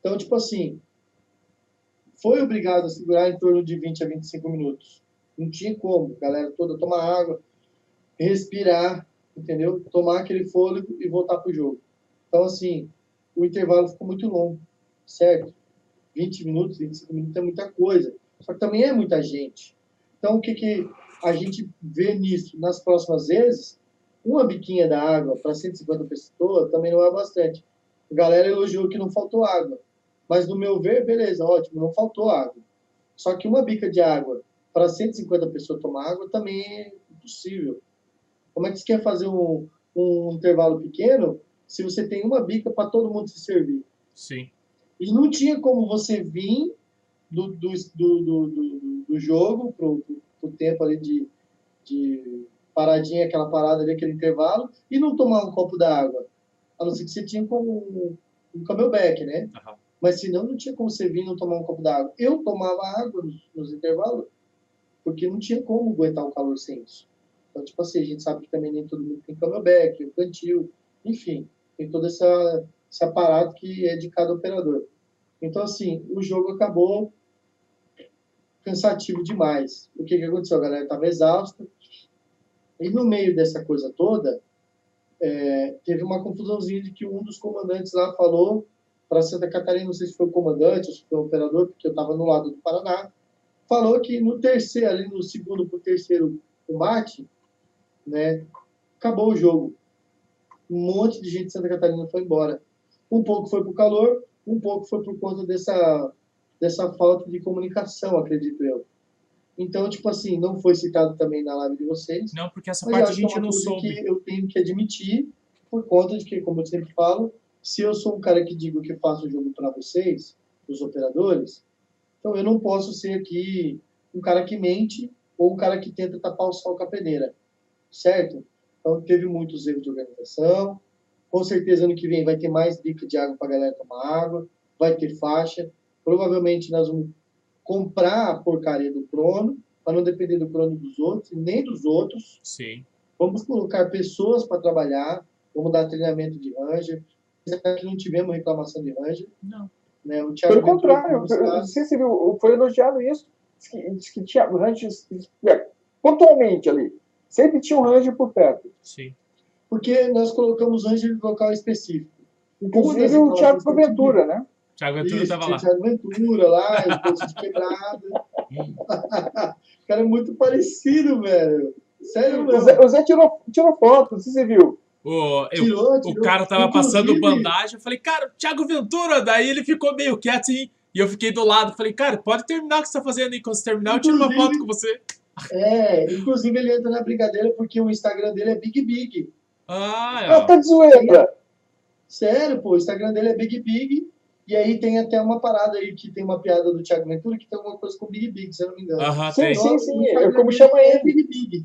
Então, tipo assim, foi obrigado a segurar em torno de 20 a 25 minutos. Não tinha como, galera toda tomar água, respirar, entendeu? Tomar aquele fôlego e voltar pro jogo. Então, assim, o intervalo ficou muito longo, certo? 20 minutos, 25 minutos é muita coisa. Só que também é muita gente. Então, o que, que a gente vê nisso? Nas próximas vezes, uma biquinha da água para 150 pessoas também não é bastante. A galera elogiou que não faltou água. Mas, no meu ver, beleza, ótimo, não faltou água. Só que uma bica de água para 150 pessoas tomar água também é impossível. Como é que você quer fazer um, um intervalo pequeno se você tem uma bica para todo mundo se servir? Sim. E não tinha como você vir do, do, do, do, do, jogo pro, pro, pro tempo ali de, de paradinha, aquela parada ali, aquele intervalo, e não tomar um copo d'água. A não ser que você tinha como um, um camelback, né? Aham. Mas senão não tinha como você vir e não tomar um copo d'água. Eu tomava água nos, nos intervalos, porque não tinha como aguentar o calor sem isso. Então, tipo assim, a gente sabe que também nem todo mundo tem camelback, o cantil, enfim, tem todo essa, esse aparato que é de cada operador. Então, assim, o jogo acabou cansativo demais. O que, que aconteceu? A galera estava exausta. E no meio dessa coisa toda, é, teve uma confusãozinha de que um dos comandantes lá falou para Santa Catarina, não sei se foi o comandante ou se foi o operador, porque eu estava no lado do Paraná, falou que no terceiro, ali no segundo para o terceiro combate, né, acabou o jogo. Um monte de gente de Santa Catarina foi embora. Um pouco foi por calor, um pouco foi por conta dessa, dessa falta de comunicação, acredito eu. Então, tipo assim, não foi citado também na live de vocês, Não, porque essa parte a é gente não soube. que eu tenho que admitir, por conta de que, como eu sempre falo, se eu sou um cara que digo que faço o jogo para vocês, os operadores, então eu não posso ser aqui um cara que mente ou um cara que tenta tapar o sol com a peneira, certo? Então teve muitos erros de organização, com certeza ano que vem vai ter mais bica de água para a galera tomar água, vai ter faixa, provavelmente nós vamos comprar a porcaria do crono, para não depender do crono dos outros, nem dos outros, Sim. Vamos colocar pessoas para trabalhar, vamos dar treinamento de Ranger. Aqui não tivemos reclamação de Ranger. Não. Né? O Thiago Pelo contrário, se você viu, foi elogiado isso. Diz que, diz que tinha ranges é, pontualmente ali. Sempre tinha um ranger por perto. Sim. Porque nós colocamos Ranger em local específico. Inclusive o Thiago Ventura, né? Thiago Ventura Isso, tava tinha lá. o Thiago Ventura lá, o posto de quebrada. o cara é muito parecido, velho. Sério, O. Zé, o Zé tirou, tirou foto, não sei se você viu. O, eu- Tirou, o tirou. cara tava passando Inclusive, bandagem, eu falei, cara, Thiago Ventura, daí ele ficou meio quieto assim, e eu fiquei do lado, falei, cara, pode terminar o que você tá fazendo aí, quando você terminar eu tiro uma foto com você. É, inclusive ele entra na brincadeira porque o Instagram dele é Big Big. Ah, Ah, tá de zoeira. Sério, pô, o Instagram dele é Big Big. E aí tem até uma parada aí que tem uma piada do Thiago Ventura que tem alguma coisa com Big Big, se eu não me engano. aham, Sim, tem. sim, sim. O Instagram É como dele chama é ele. Big Big.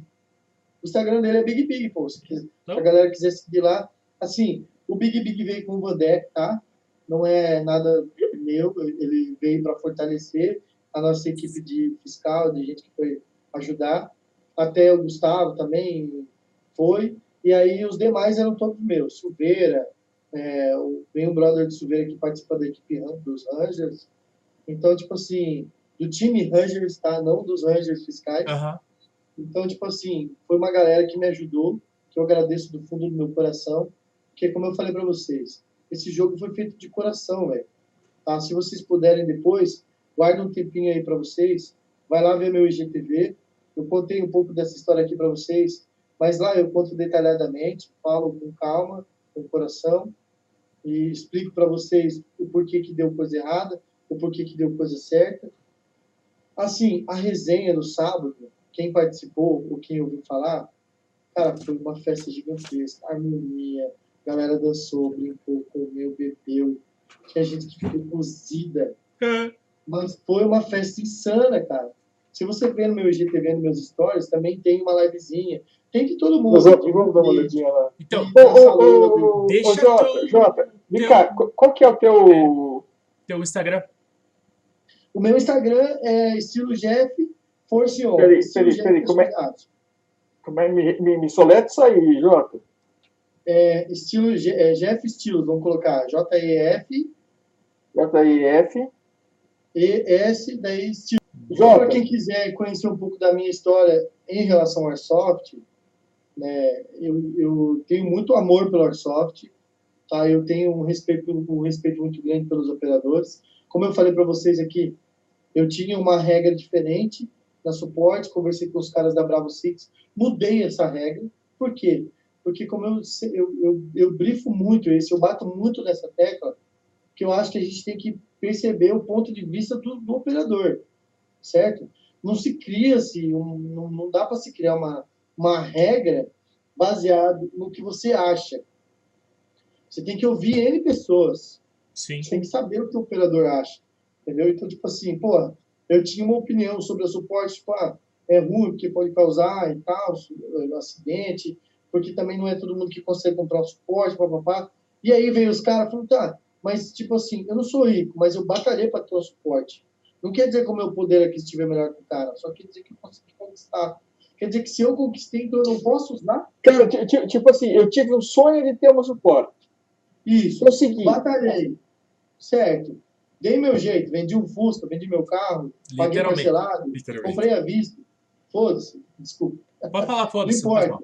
O Instagram dele é Big Big, pô. Se, a galera quiser seguir lá. Assim, o Big Big veio com o Vandeck, tá? Não é nada meu, ele veio para fortalecer a nossa equipe de fiscal, de gente que foi ajudar. Até o Gustavo também foi. E aí os demais eram todos meus. Silveira, é, o- vem o brother de Silveira que participa da equipe dos Rangers. Então, tipo assim, do time Rangers, tá? Não dos Rangers fiscais. Aham. Então, tipo assim, foi uma galera que me ajudou, que eu agradeço do fundo do meu coração, porque como eu falei para vocês, esse jogo foi feito de coração, velho. Tá? Se vocês puderem depois, guarda um tempinho aí para vocês, vai lá ver meu IGTV. Eu contei um pouco dessa história aqui para vocês, mas lá eu conto detalhadamente, falo com calma, com coração e explico para vocês o porquê que deu coisa errada, o porquê que deu coisa certa. Assim, a resenha no sábado, quem participou ou quem ouviu falar, cara, foi uma festa gigantesca, harmonia, a galera dançou, brincou, comeu, bebeu, tinha gente que ficou cozida, mas foi uma festa insana, cara. Se você ver no meu IGTV, nos meus stories, também tem uma livezinha. Tem de todo mundo. Vamos, dar uma olhadinha lá. Então, Ô, ô, ô, ô, Deixa ô, Jota, Jota, vem teu- cá, qu- qual que é o teu... teu Instagram. O meu Instagram é estilo Jeff Forcion. Peraí, Estilo peraí, peraí, como é-. Como é, me, me, me soleta isso aí, Jota. É, estilo é, Jeff Estilos, vamos colocar J-E-F, J-I-F. E-S, daí Estilos. Para quem quiser conhecer um pouco da minha história em relação ao Airsoft, né, eu, eu tenho muito amor pelo Airsoft, tá? eu tenho um respeito, um respeito muito grande pelos operadores. Como eu falei para vocês aqui, eu tinha uma regra diferente na suporte, conversei com os caras da Bravo Six, mudei essa regra. Por quê? Porque como eu, eu, eu, eu brifo muito isso, eu bato muito nessa tecla, que eu acho que a gente tem que perceber o ponto de vista do, do operador, certo? Não se cria-se, um, não, não dá para se criar uma, uma regra baseada no que você acha. Você tem que ouvir N pessoas, Sim. você tem que saber o que o operador acha, entendeu? Então, tipo assim, pô, eu tinha uma opinião sobre o suporte, tipo, ah, é ruim porque pode causar e tal, acidente, porque também não é todo mundo que consegue comprar um suporte, papapá. E aí veio os caras falando, tá, mas tipo assim, eu não sou rico, mas eu batalhei para ter um suporte. Não quer dizer que o meu poder aqui estiver melhor que o cara, só quer dizer que eu consegui conquistar. Quer dizer que se eu conquistei, então eu não posso usar? cara, ti- ti- tipo assim, eu tive um sonho de ter uma suporte. Isso. Consegui. Batalhei. Certo. Dei meu jeito, vendi um Fusca, vendi meu carro, paguei parcelado, comprei à vista. Foda-se, desculpa. Pode falar, Não foda-se. não importa.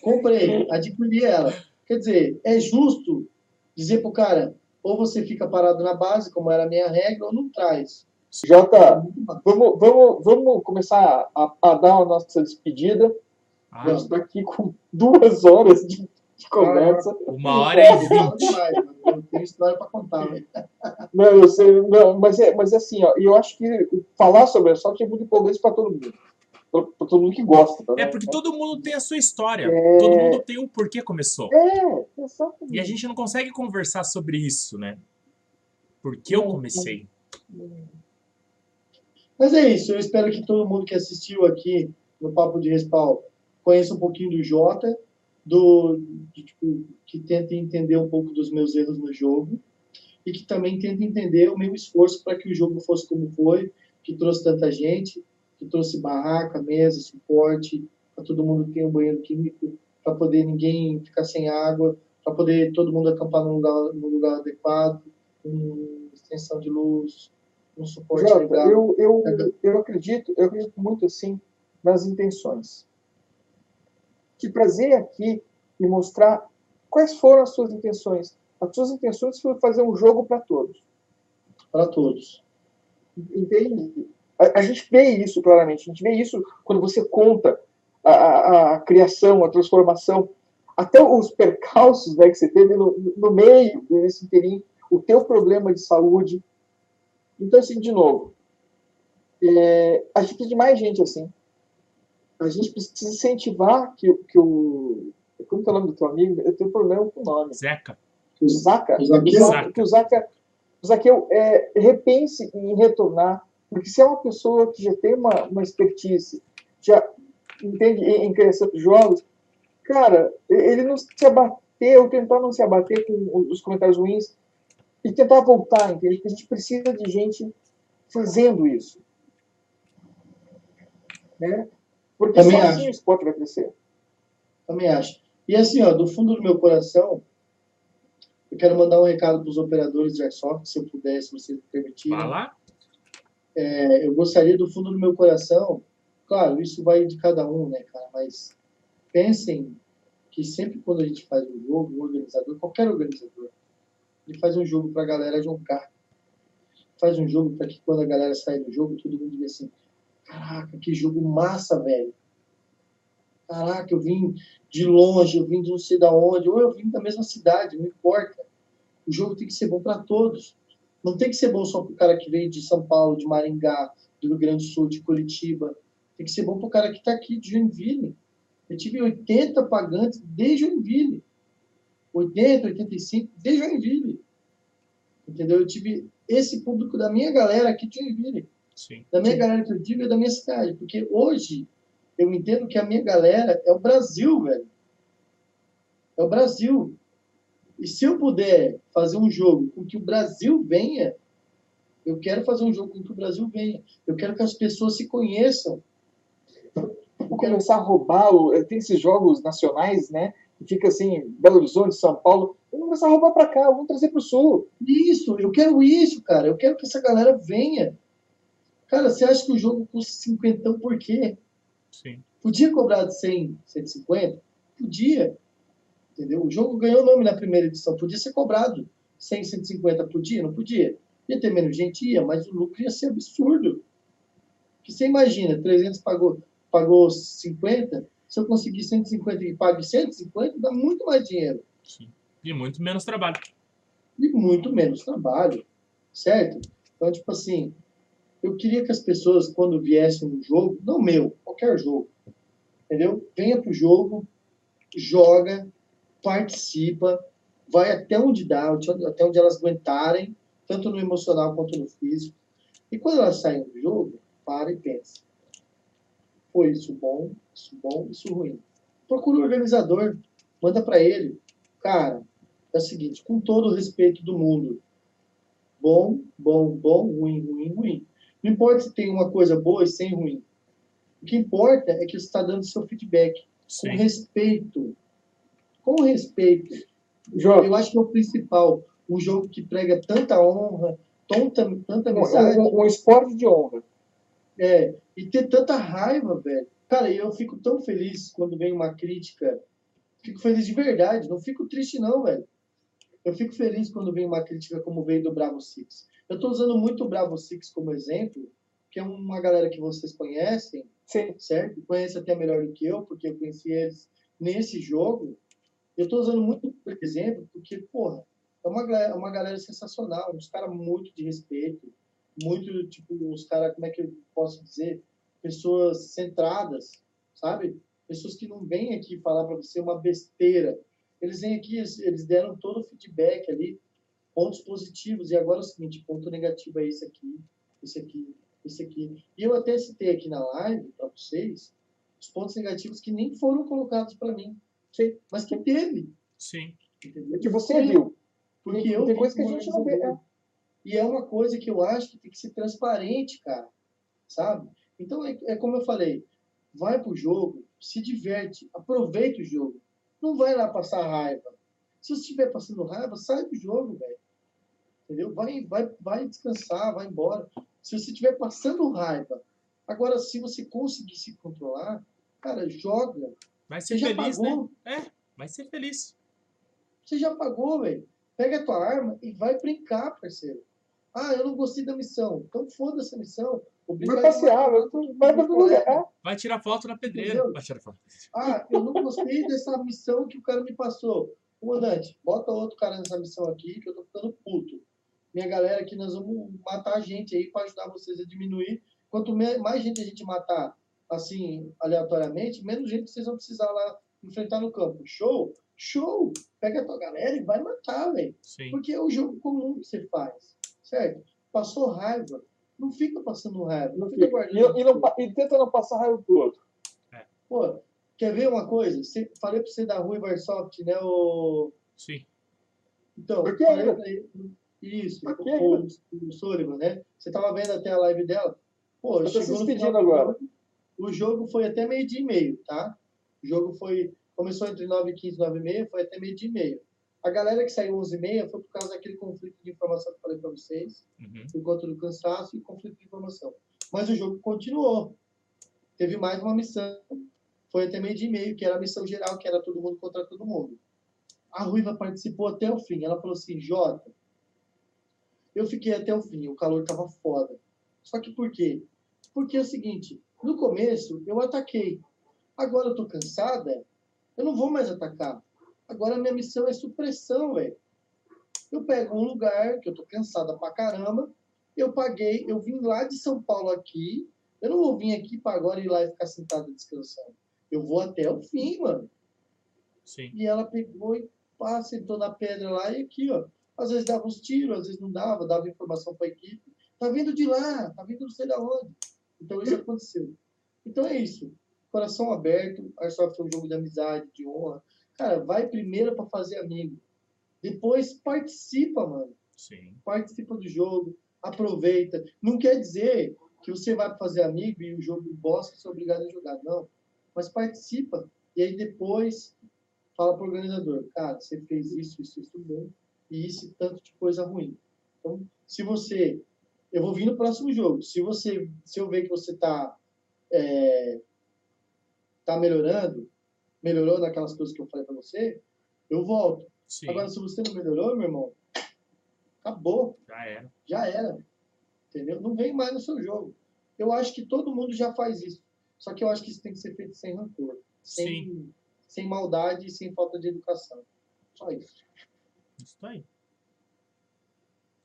Comprei, adquiri ela. Quer dizer, é justo dizer pro cara, ou você fica parado na base, como era a minha regra, ou não traz. Jota, vamos, vamos, vamos começar a, a dar a nossa despedida. Ah, A gente está aqui com duas horas de, de conversa. uma hora e vinte. mano. Eu tenho história para contar. né? Não, eu sei, não, mas, é, mas é assim, ó, e eu acho que falar sobre Airsoft é muito empolgante para todo mundo. Para todo mundo que gosta. Também, É porque né? todo mundo tem a sua história. É. Todo mundo tem o porquê começou. É, exatamente. E a gente não consegue conversar sobre isso, né? Porque eu comecei. Mas é isso, eu espero que todo mundo que assistiu aqui no Papo de Respaldo conheça um pouquinho do Jota, do, de, tipo, que tente entender um pouco dos meus erros no jogo e que também tente entender o meu esforço para que o jogo fosse como foi, que trouxe tanta gente, que trouxe barraca, mesa, suporte, para todo mundo ter um banheiro químico, para poder ninguém ficar sem água, para poder todo mundo acampar no lugar, no lugar adequado, com extensão de luz, um suporte Jota, legal. eu, eu, eu acredito, eu acredito muito assim nas intenções. Te trazer aqui e mostrar quais foram as suas intenções. As suas intenções foram fazer um jogo para todos. para todos. Entende? A, a gente vê isso claramente. A gente vê isso quando você conta a, a, a criação, a transformação, até os percalços né, que você teve no, no meio desse inteirinho, o teu problema de saúde. Então, assim, de novo, é, a gente precisa de mais gente assim. a gente precisa incentivar que, que o. Como que é o nome do teu amigo? Eu tenho problema com o nome. Zeca. O Zaca. Que o Zaca, o Zaqueu é, repense em retornar. Porque se é uma pessoa que já tem uma, uma expertise, já entende em, em criação de jogos, cara, ele não se abater, ou tentar não se abater com os comentários ruins e tentar voltar, entende? Porque a gente precisa de gente fazendo isso. Né? Porque Também sozinho acho. o esporte vai crescer. Também acho. E assim, ó, do fundo do meu coração, eu quero mandar um recado para os operadores de Airsoft, se eu puder, se vocês me permitirem. Vai lá. É, eu gostaria do fundo do meu coração, claro, isso vai de cada um, né, cara, mas pensem que sempre quando a gente faz um jogo, um organizador, qualquer organizador, ele faz um jogo para a galera jogar. Faz um jogo para que quando a galera sair do jogo, todo mundo diga assim: caraca, que jogo massa, velho. Caraca, eu vim de longe, eu vim de não sei da onde, ou eu vim da mesma cidade, não importa. O jogo tem que ser bom para todos. Não tem que ser bom só para o cara que veio de São Paulo, de Maringá, do Rio Grande do Sul, de Curitiba. Tem que ser bom para o cara que está aqui de Joinville. Eu tive 80 pagantes de Joinville. 80, 85 de Joinville. Entendeu? Eu tive esse público da minha galera aqui de Joinville Sim. da minha galera que eu digo é da minha cidade. Porque hoje eu entendo que a minha galera é o Brasil, velho. É o Brasil. E se eu puder fazer um jogo com que o Brasil venha, eu quero fazer um jogo com que o Brasil venha. Eu quero que as pessoas se conheçam. Vou começar a roubar, o- tem esses jogos nacionais, né? Que fica assim, Belo Horizonte, São Paulo. Vamos começar a roubar para cá, vamos trazer para o Sul. Isso, eu quero isso, cara. Eu quero que essa galera venha. Cara, você acha que o jogo custa 50 por quê? Sim. Podia cobrar de 100, 150? Podia. Entendeu? O jogo ganhou nome na primeira edição. Podia ser cobrado 100, 150 por dia? Não podia. Ia ter menos gente? Ia, mas o lucro ia ser absurdo. Porque você imagina, 300 pagou, pagou 50, se eu conseguir 150 e pague 150, dá muito mais dinheiro. Sim. E muito menos trabalho. E muito menos trabalho, certo? Então, tipo assim, eu queria que as pessoas, quando viessem no jogo, não meu, qualquer jogo, entendeu? Venha pro jogo, joga, participa, vai até onde dá, até onde elas aguentarem, tanto no emocional quanto no físico. E quando elas saem do jogo, para e pensa. Foi isso bom, isso bom, isso ruim. Procura o organizador, manda para ele. Cara, é o seguinte, com todo o respeito do mundo, bom, bom, bom, ruim, ruim, ruim. Não importa se tem uma coisa boa e sem ruim. O que importa é que você está dando seu feedback com Sim. respeito. Com respeito. Jota, Eu acho que é o principal. Um jogo que prega tanta honra, tanta, tanta um, amizade, um- um esporte de honra. É, e ter tanta raiva, velho. Cara, eu fico tão feliz quando vem uma crítica. Fico feliz de verdade, não fico triste não, velho. Eu fico feliz quando vem uma crítica como veio do Bravo Six. Eu estou usando muito o Bravo Six como exemplo, que é uma galera que vocês conhecem, Sim. certo? Conhece até melhor do que eu, porque eu conheci eles nesse jogo. Eu estou usando muito por exemplo, porque, porra, é uma, galera- uma galera sensacional, uns caras muito de respeito, muito, tipo, uns caras, como é que eu posso dizer? Pessoas centradas, sabe? Pessoas que não vêm aqui falar para você uma besteira. Eles vêm aqui, eles, deram todo o feedback ali, pontos positivos, e agora é o seguinte, ponto negativo é esse aqui, esse aqui, esse aqui. E eu até citei aqui na live para vocês os pontos negativos que nem foram colocados para mim, Sim. mas que teve, Sim. entendeu? Que você viu. Porque Tem- eu tem vi coisa que a gente não vê, organizador. E é uma coisa que eu acho que tem que ser transparente, cara. Sabe? Então, é, é como eu falei, vai pro jogo, se diverte, aproveita o jogo. Não vai lá passar raiva. Se você estiver passando raiva, sai do jogo, velho. Entendeu? Vai, vai, vai descansar, vai embora. Se você estiver passando raiva. Agora, se você conseguir se controlar, cara, joga. Vai Você ser já feliz, né? É, vai ser feliz. Você já pagou, velho. Pega a tua arma e vai brincar, parceiro. Ah, eu não gostei da missão. Então foda-se a missão. Vai passear, vai, para todo lugar. Vai tirar foto na pedreira. Vai tirar foto. Ah, eu não gostei dessa missão que o cara me passou. Comandante, bota outro cara nessa missão aqui que eu tô ficando puto. Minha galera aqui, nós vamos matar a gente aí para ajudar vocês a diminuir. Quanto mais gente a gente matar assim, aleatoriamente, menos gente vocês vão precisar lá enfrentar no campo. Show? Show! Pega a tua galera e vai matar, velho. Sim. Porque é o jogo comum que você faz, certo? Passou raiva, não fica passando raiva, não fica E, guardando. e não pa- e tenta não passar raiva pro outro. Pô, quer ver uma coisa? Cê- falei pra você da Rui Varsoft, né? O... Sim. Então, Por que falei ainda? pra ele. Isso, Por que o, o Sullivan, né? Você tava vendo até a live dela? Pô, Eu tô se chegou no despedindo agora. jogo, O jogo foi até meio dia e meio, tá? O jogo foi. Começou entre 9 e 15 e 9 e meia, foi até meio dia e meio. A galera que saiu 11 e meia foi por causa daquele conflito de informação que eu falei pra vocês, Uhum. por conta do cansaço e conflito de informação. Mas o jogo continuou. Teve mais uma missão. Foi até meio dia e meio, que era a missão geral, que era todo mundo contra todo mundo. A Ruiva participou até o fim. Ela falou assim, Jota, eu fiquei até o fim, o calor tava foda. Só que por quê? Porque é o seguinte, no começo eu ataquei. Agora eu tô cansada, eu não vou mais atacar. Agora minha missão é supressão, velho. Eu pego um lugar que eu tô cansada pra caramba, eu paguei, eu vim lá de São Paulo aqui, eu não vou vir aqui pra agora ir lá e ficar sentada descansando. Eu vou até o fim, mano. Sim. E ela pegou e pá, sentou na pedra lá e aqui, ó. Às vezes dava uns tiros, às vezes não dava, dava informação para a equipe. Tá vindo de lá, tá vindo não sei da onde. Então isso aconteceu. Então é isso. Coração aberto, Airsoft é um jogo de amizade, de honra. Cara, vai primeiro para fazer amigo. Depois participa, mano. Sim. Participa do jogo, aproveita. Não quer dizer que você vai fazer amigo e o jogo bosta você é obrigado a jogar, não. Mas participa. E aí depois fala pro organizador, cara, você fez isso, isso, isso bom, e isso e tanto de coisa ruim. Então, se você. Eu vou vir no próximo jogo. Se você. Se eu ver que você tá. É, tá melhorando, melhorou naquelas coisas que eu falei pra você, eu volto. Sim. Agora, se você não melhorou, meu irmão, acabou Já era. já era. Entendeu? Não vem mais no seu jogo. Eu acho que todo mundo já faz isso. Só que eu acho que isso tem que ser feito sem rancor, sem, sem maldade e sem falta de educação. Só isso. Isso aí.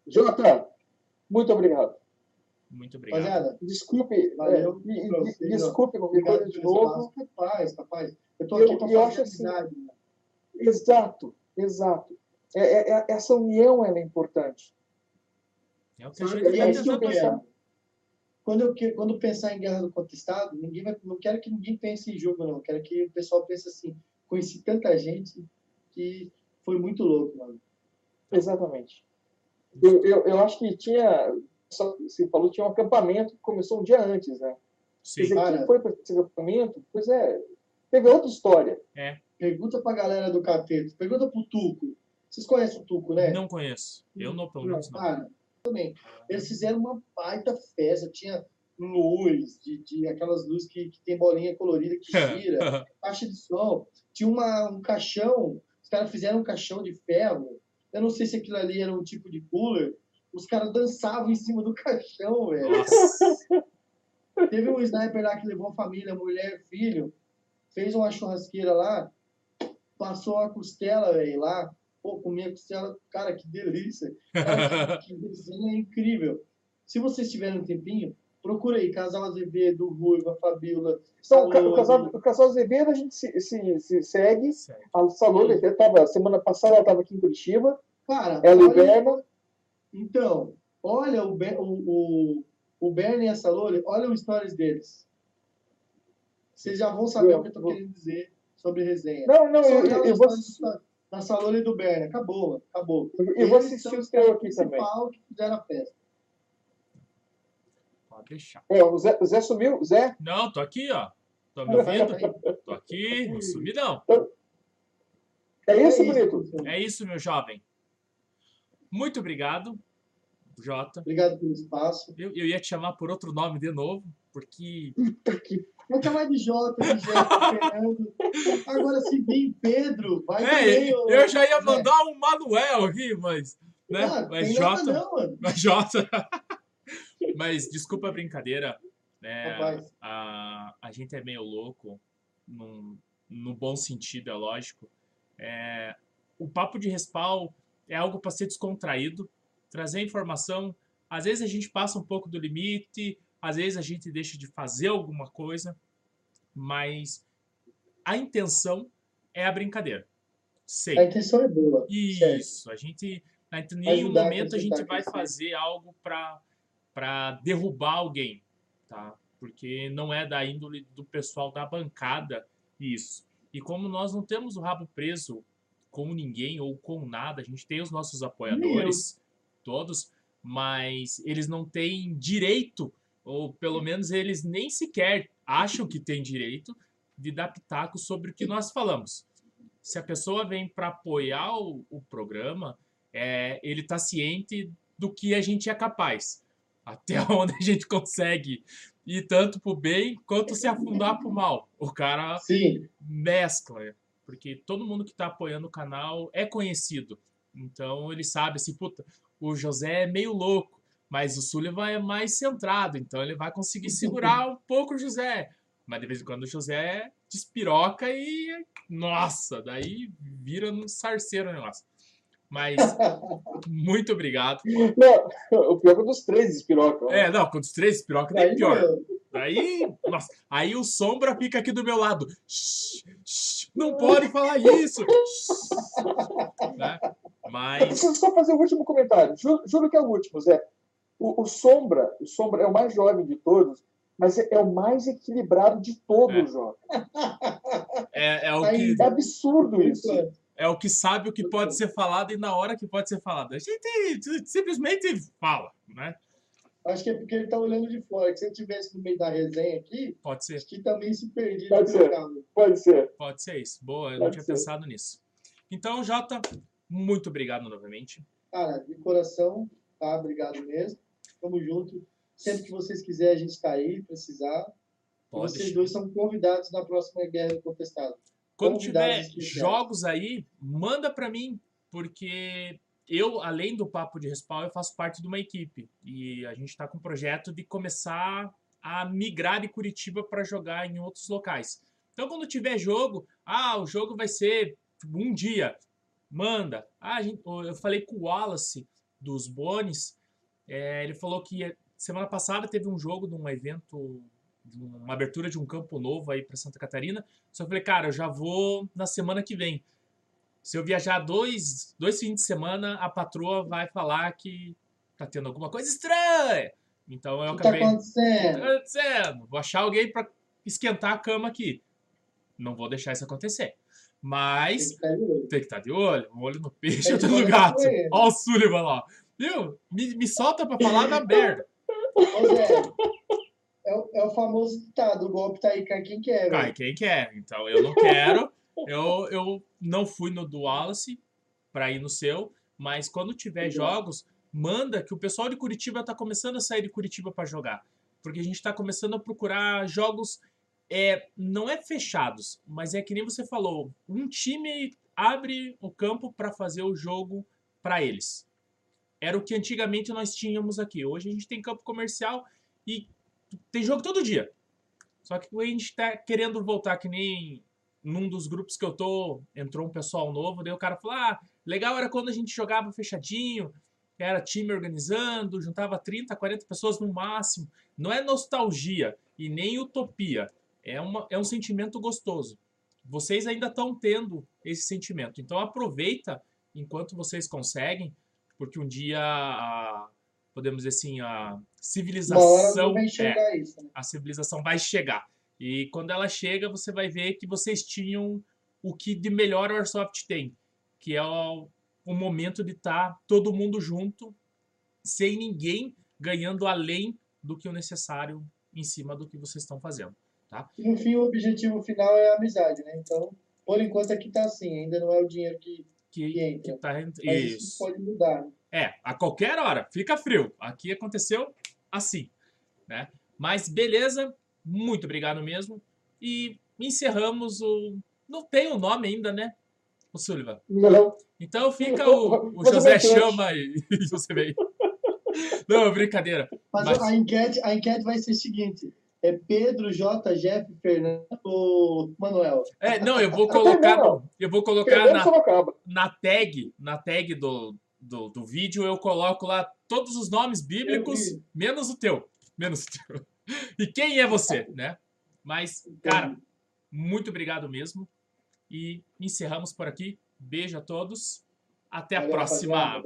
Jota, muito obrigado. Muito obrigado. Rapaziada, Desculpe, Valeu é, desculpe qualquer obrigado coisa de novo. Capaz, capaz. Eu Eu- aqui fazer acho assim- né? Exato, exato. É, é- é- essa união ela é importante. É o que a Sabe, gente é isso que eu quero. Quando eu que- quando pensar em guerra do contestado, ninguém vai, não quero que ninguém pense em jogo, não. Quero que o pessoal pense assim. Conheci tanta gente que foi muito louco, mano. Exatamente. Eu, eu, eu acho que tinha, só você falou, tinha um acampamento que começou um dia antes, né? Quer Sim. dizer, Cara. quem foi para esse acampamento, pois é, teve outra história. Pergunta pra galera do Cateto. Pergunta pro Tuco. Vocês conhecem o Tuco, né? Não conheço. Eu não, pelo menos não. Cara, também. Eles fizeram uma baita festa. Tinha luz, de, de aquelas luzes que, que tem bolinha colorida que gira, caixa de som. Tinha uma, um caixão. Os caras fizeram um caixão de ferro. Eu não sei se aquilo ali era um tipo de cooler. Os caras dançavam em cima do caixão, velho. Teve um sniper lá que levou a família, mulher, filho, fez uma churrasqueira lá, passou a costela, velho, lá. Pô, comia costela, cara, que delícia. Cara, que, desenho incrível. Se vocês tiverem um tempinho, procura aí, Casal Azevedo, Ruiva, Fabiola, Então, o, ca- o Salone. casal, o casal Azevedo a gente se, se, se segue. Sério. A Salone até tava, semana passada ela estava aqui em Curitiba. Cara, Ela e o olha- Berman. Então, olha o, o, o, o Bernie e a Salole, olha os stories deles. Vocês já vão saber Eu- o que eu tô vou- querendo dizer sobre resenha. Não, não, eu, eu, eu vou, stories da- da Salole e do Bernie. Acabou, mano, acabou. eu vou Eles assistir o os teu caras aqui também. principal que fizeram a festa. Pode deixar. É, o, Zé, o Zé sumiu? Zé? Não, tô aqui, ó. Tô me ouvindo? Tô aqui, não sumi não. É isso, É bonito? É isso, meu jovem. Muito obrigado, Jota. Obrigado pelo espaço. Eu, eu ia te chamar por outro nome de novo, porque. Puta que Vou chamar de Jota, de Jota, Fernando. Agora, se vir Pedro, vai É, também, eu já ia mandar um Manuel aqui, mas. Né? Ah, mas Jota. não, mano. Mas Jota. mas desculpa a brincadeira. né? Rapaz. a, a gente é meio louco, num, no bom sentido, é lógico. É, o papo de respawn é algo para ser descontraído, trazer informação. Às vezes a gente passa um pouco do limite, às vezes a gente deixa de fazer alguma coisa, mas a intenção é a brincadeira. Sei. A intenção é boa. certo. Isso, a gente, em nenhum Ajudar momento a gente vai fazer algo para para derrubar alguém, tá? Porque não é da índole do pessoal da bancada isso. E como nós não temos o rabo preso com ninguém ou com nada, a gente tem os nossos apoiadores, todos, mas eles não têm direito, ou pelo menos eles nem sequer acham que têm direito de dar pitaco sobre o que nós falamos se a pessoa vem para apoiar o, o programa, é, ele está ciente do que a gente é capaz. Até onde a gente consegue ir tanto pro bem quanto se afundar pro mal. O cara Sim, mescla, porque todo mundo que está apoiando o canal é conhecido. Então ele sabe assim, puta, o José é meio louco, mas o Sullivan é mais centrado, então ele vai conseguir segurar um pouco o José. Mas de vez em quando o José despiroca e. Nossa, daí vira no sarceiro o negócio. Mas muito obrigado. Não, o pior é dos três espiroca. É, não, quando os três despiroca, daí aí, pior. meu, Daí, nossa, aí o Sombra fica aqui do meu lado. Shh, shh, não pode falar isso. Né? Mas, Deixa eu só fazer o último comentário. Juro, juro que é o último, Zé. O, o Sombra, o Sombra é o mais jovem de todos, mas é, é o mais equilibrado de todos, É. Jota. é, é, o que, É absurdo isso. é o que sabe o que pode ser falado e na hora que pode ser falado. A gente simplesmente fala, né? Acho que é porque ele tá olhando de fora. Que se ele tivesse no meio da resenha aqui, Pode ser, acho que também se perdia Pode de ser. mercado. Pode ser. pode ser isso. Boa, eu não Pode tinha ser. pensado nisso. Então, Jota, muito obrigado novamente. Cara, de coração, tá? Obrigado mesmo. Tamo junto. Sempre que vocês quiserem, a gente tá aí, precisar. Pode vocês dois são convidados na próxima Guerra Contestada. Quando Convidados tiver jogos aí, manda pra mim, porque eu, além do Papo de Respawn, eu faço parte de uma equipe. E a gente tá com um projeto de começar a migrar de Curitiba para jogar em outros locais. Então, quando tiver jogo, ah, o jogo vai ser um dia, manda. Ah, gente- eu falei com o Wallace dos Bones, é, ele falou que semana passada teve um jogo de um evento, de uma abertura de um campo novo aí para Santa Catarina. Só que eu falei, cara, eu já vou na semana que vem. Se eu viajar dois, dois fins de semana, a patroa vai falar que tá tendo alguma coisa estranha. Então eu O que tá acabei. acontecendo? Tá acontecendo? Vou achar alguém para esquentar a cama aqui. Não vou deixar isso acontecer. Mas tem que estar de olho. Um olho no peixe, Tem outro no gato. Ó o Sullivan lá. Viu? Me, me solta pra falar da merda. Ô, Zé, é, o- é o famoso ditado, o golpe tá aí, cai quem quer. Cai velho. quem quer. Então eu não quero. Eu, eu não fui no do Wallace pra ir no seu. Mas quando tiver jogos, manda que o pessoal de Curitiba tá começando a sair de Curitiba pra jogar. Porque a gente tá começando a procurar jogos. É, não é fechados, mas é que nem você falou. Um time abre o campo pra fazer o jogo pra eles. Era o que antigamente nós tínhamos aqui. Hoje a gente tem campo comercial e tem jogo todo dia. Só que a gente tá querendo voltar que nem num dos grupos que eu tô, entrou um pessoal novo, daí o cara falou: "Ah, legal era quando a gente jogava fechadinho, era time organizando, juntava 30, 40 pessoas no máximo. Não é nostalgia e nem utopia. É, uma, é um sentimento gostoso. Vocês ainda estão tendo esse sentimento. Então aproveita enquanto vocês conseguem, porque um dia, a- podemos dizer assim, a civilização é, isso. Né? a civilização vai chegar. E quando ela chega, você vai ver que vocês tinham o que de melhor o Airsoft tem, que é o, o momento de estar todo mundo junto, sem ninguém ganhando além do que o necessário em cima do que vocês estão fazendo. E no fim, o objetivo final é a amizade, né? Então, por enquanto aqui tá assim, ainda não é o dinheiro que, Que, tá, rent- Mas isso isso. pode mudar. É, a qualquer hora, fica frio. Aqui aconteceu assim, né? Mas beleza, muito obrigado mesmo. E encerramos o. Não tem o nome ainda, né? O Sullivan. Não. Então fica o, o José. Chama e, você vem. Não, brincadeira. Mas, Mas- A, enquete, a enquete vai ser o seguinte: é Pedro, J, Jeff, Fernando ou Manuel? É, não, eu vou colocar, no- eu vou colocar na, na tag, na tag do, do, do vídeo, eu coloco lá todos os nomes bíblicos, menos o teu. Menos o teu. E quem é você, né? Mas, cara, muito obrigado mesmo. E encerramos por aqui. Beijo a todos. Até a Valeu, próxima.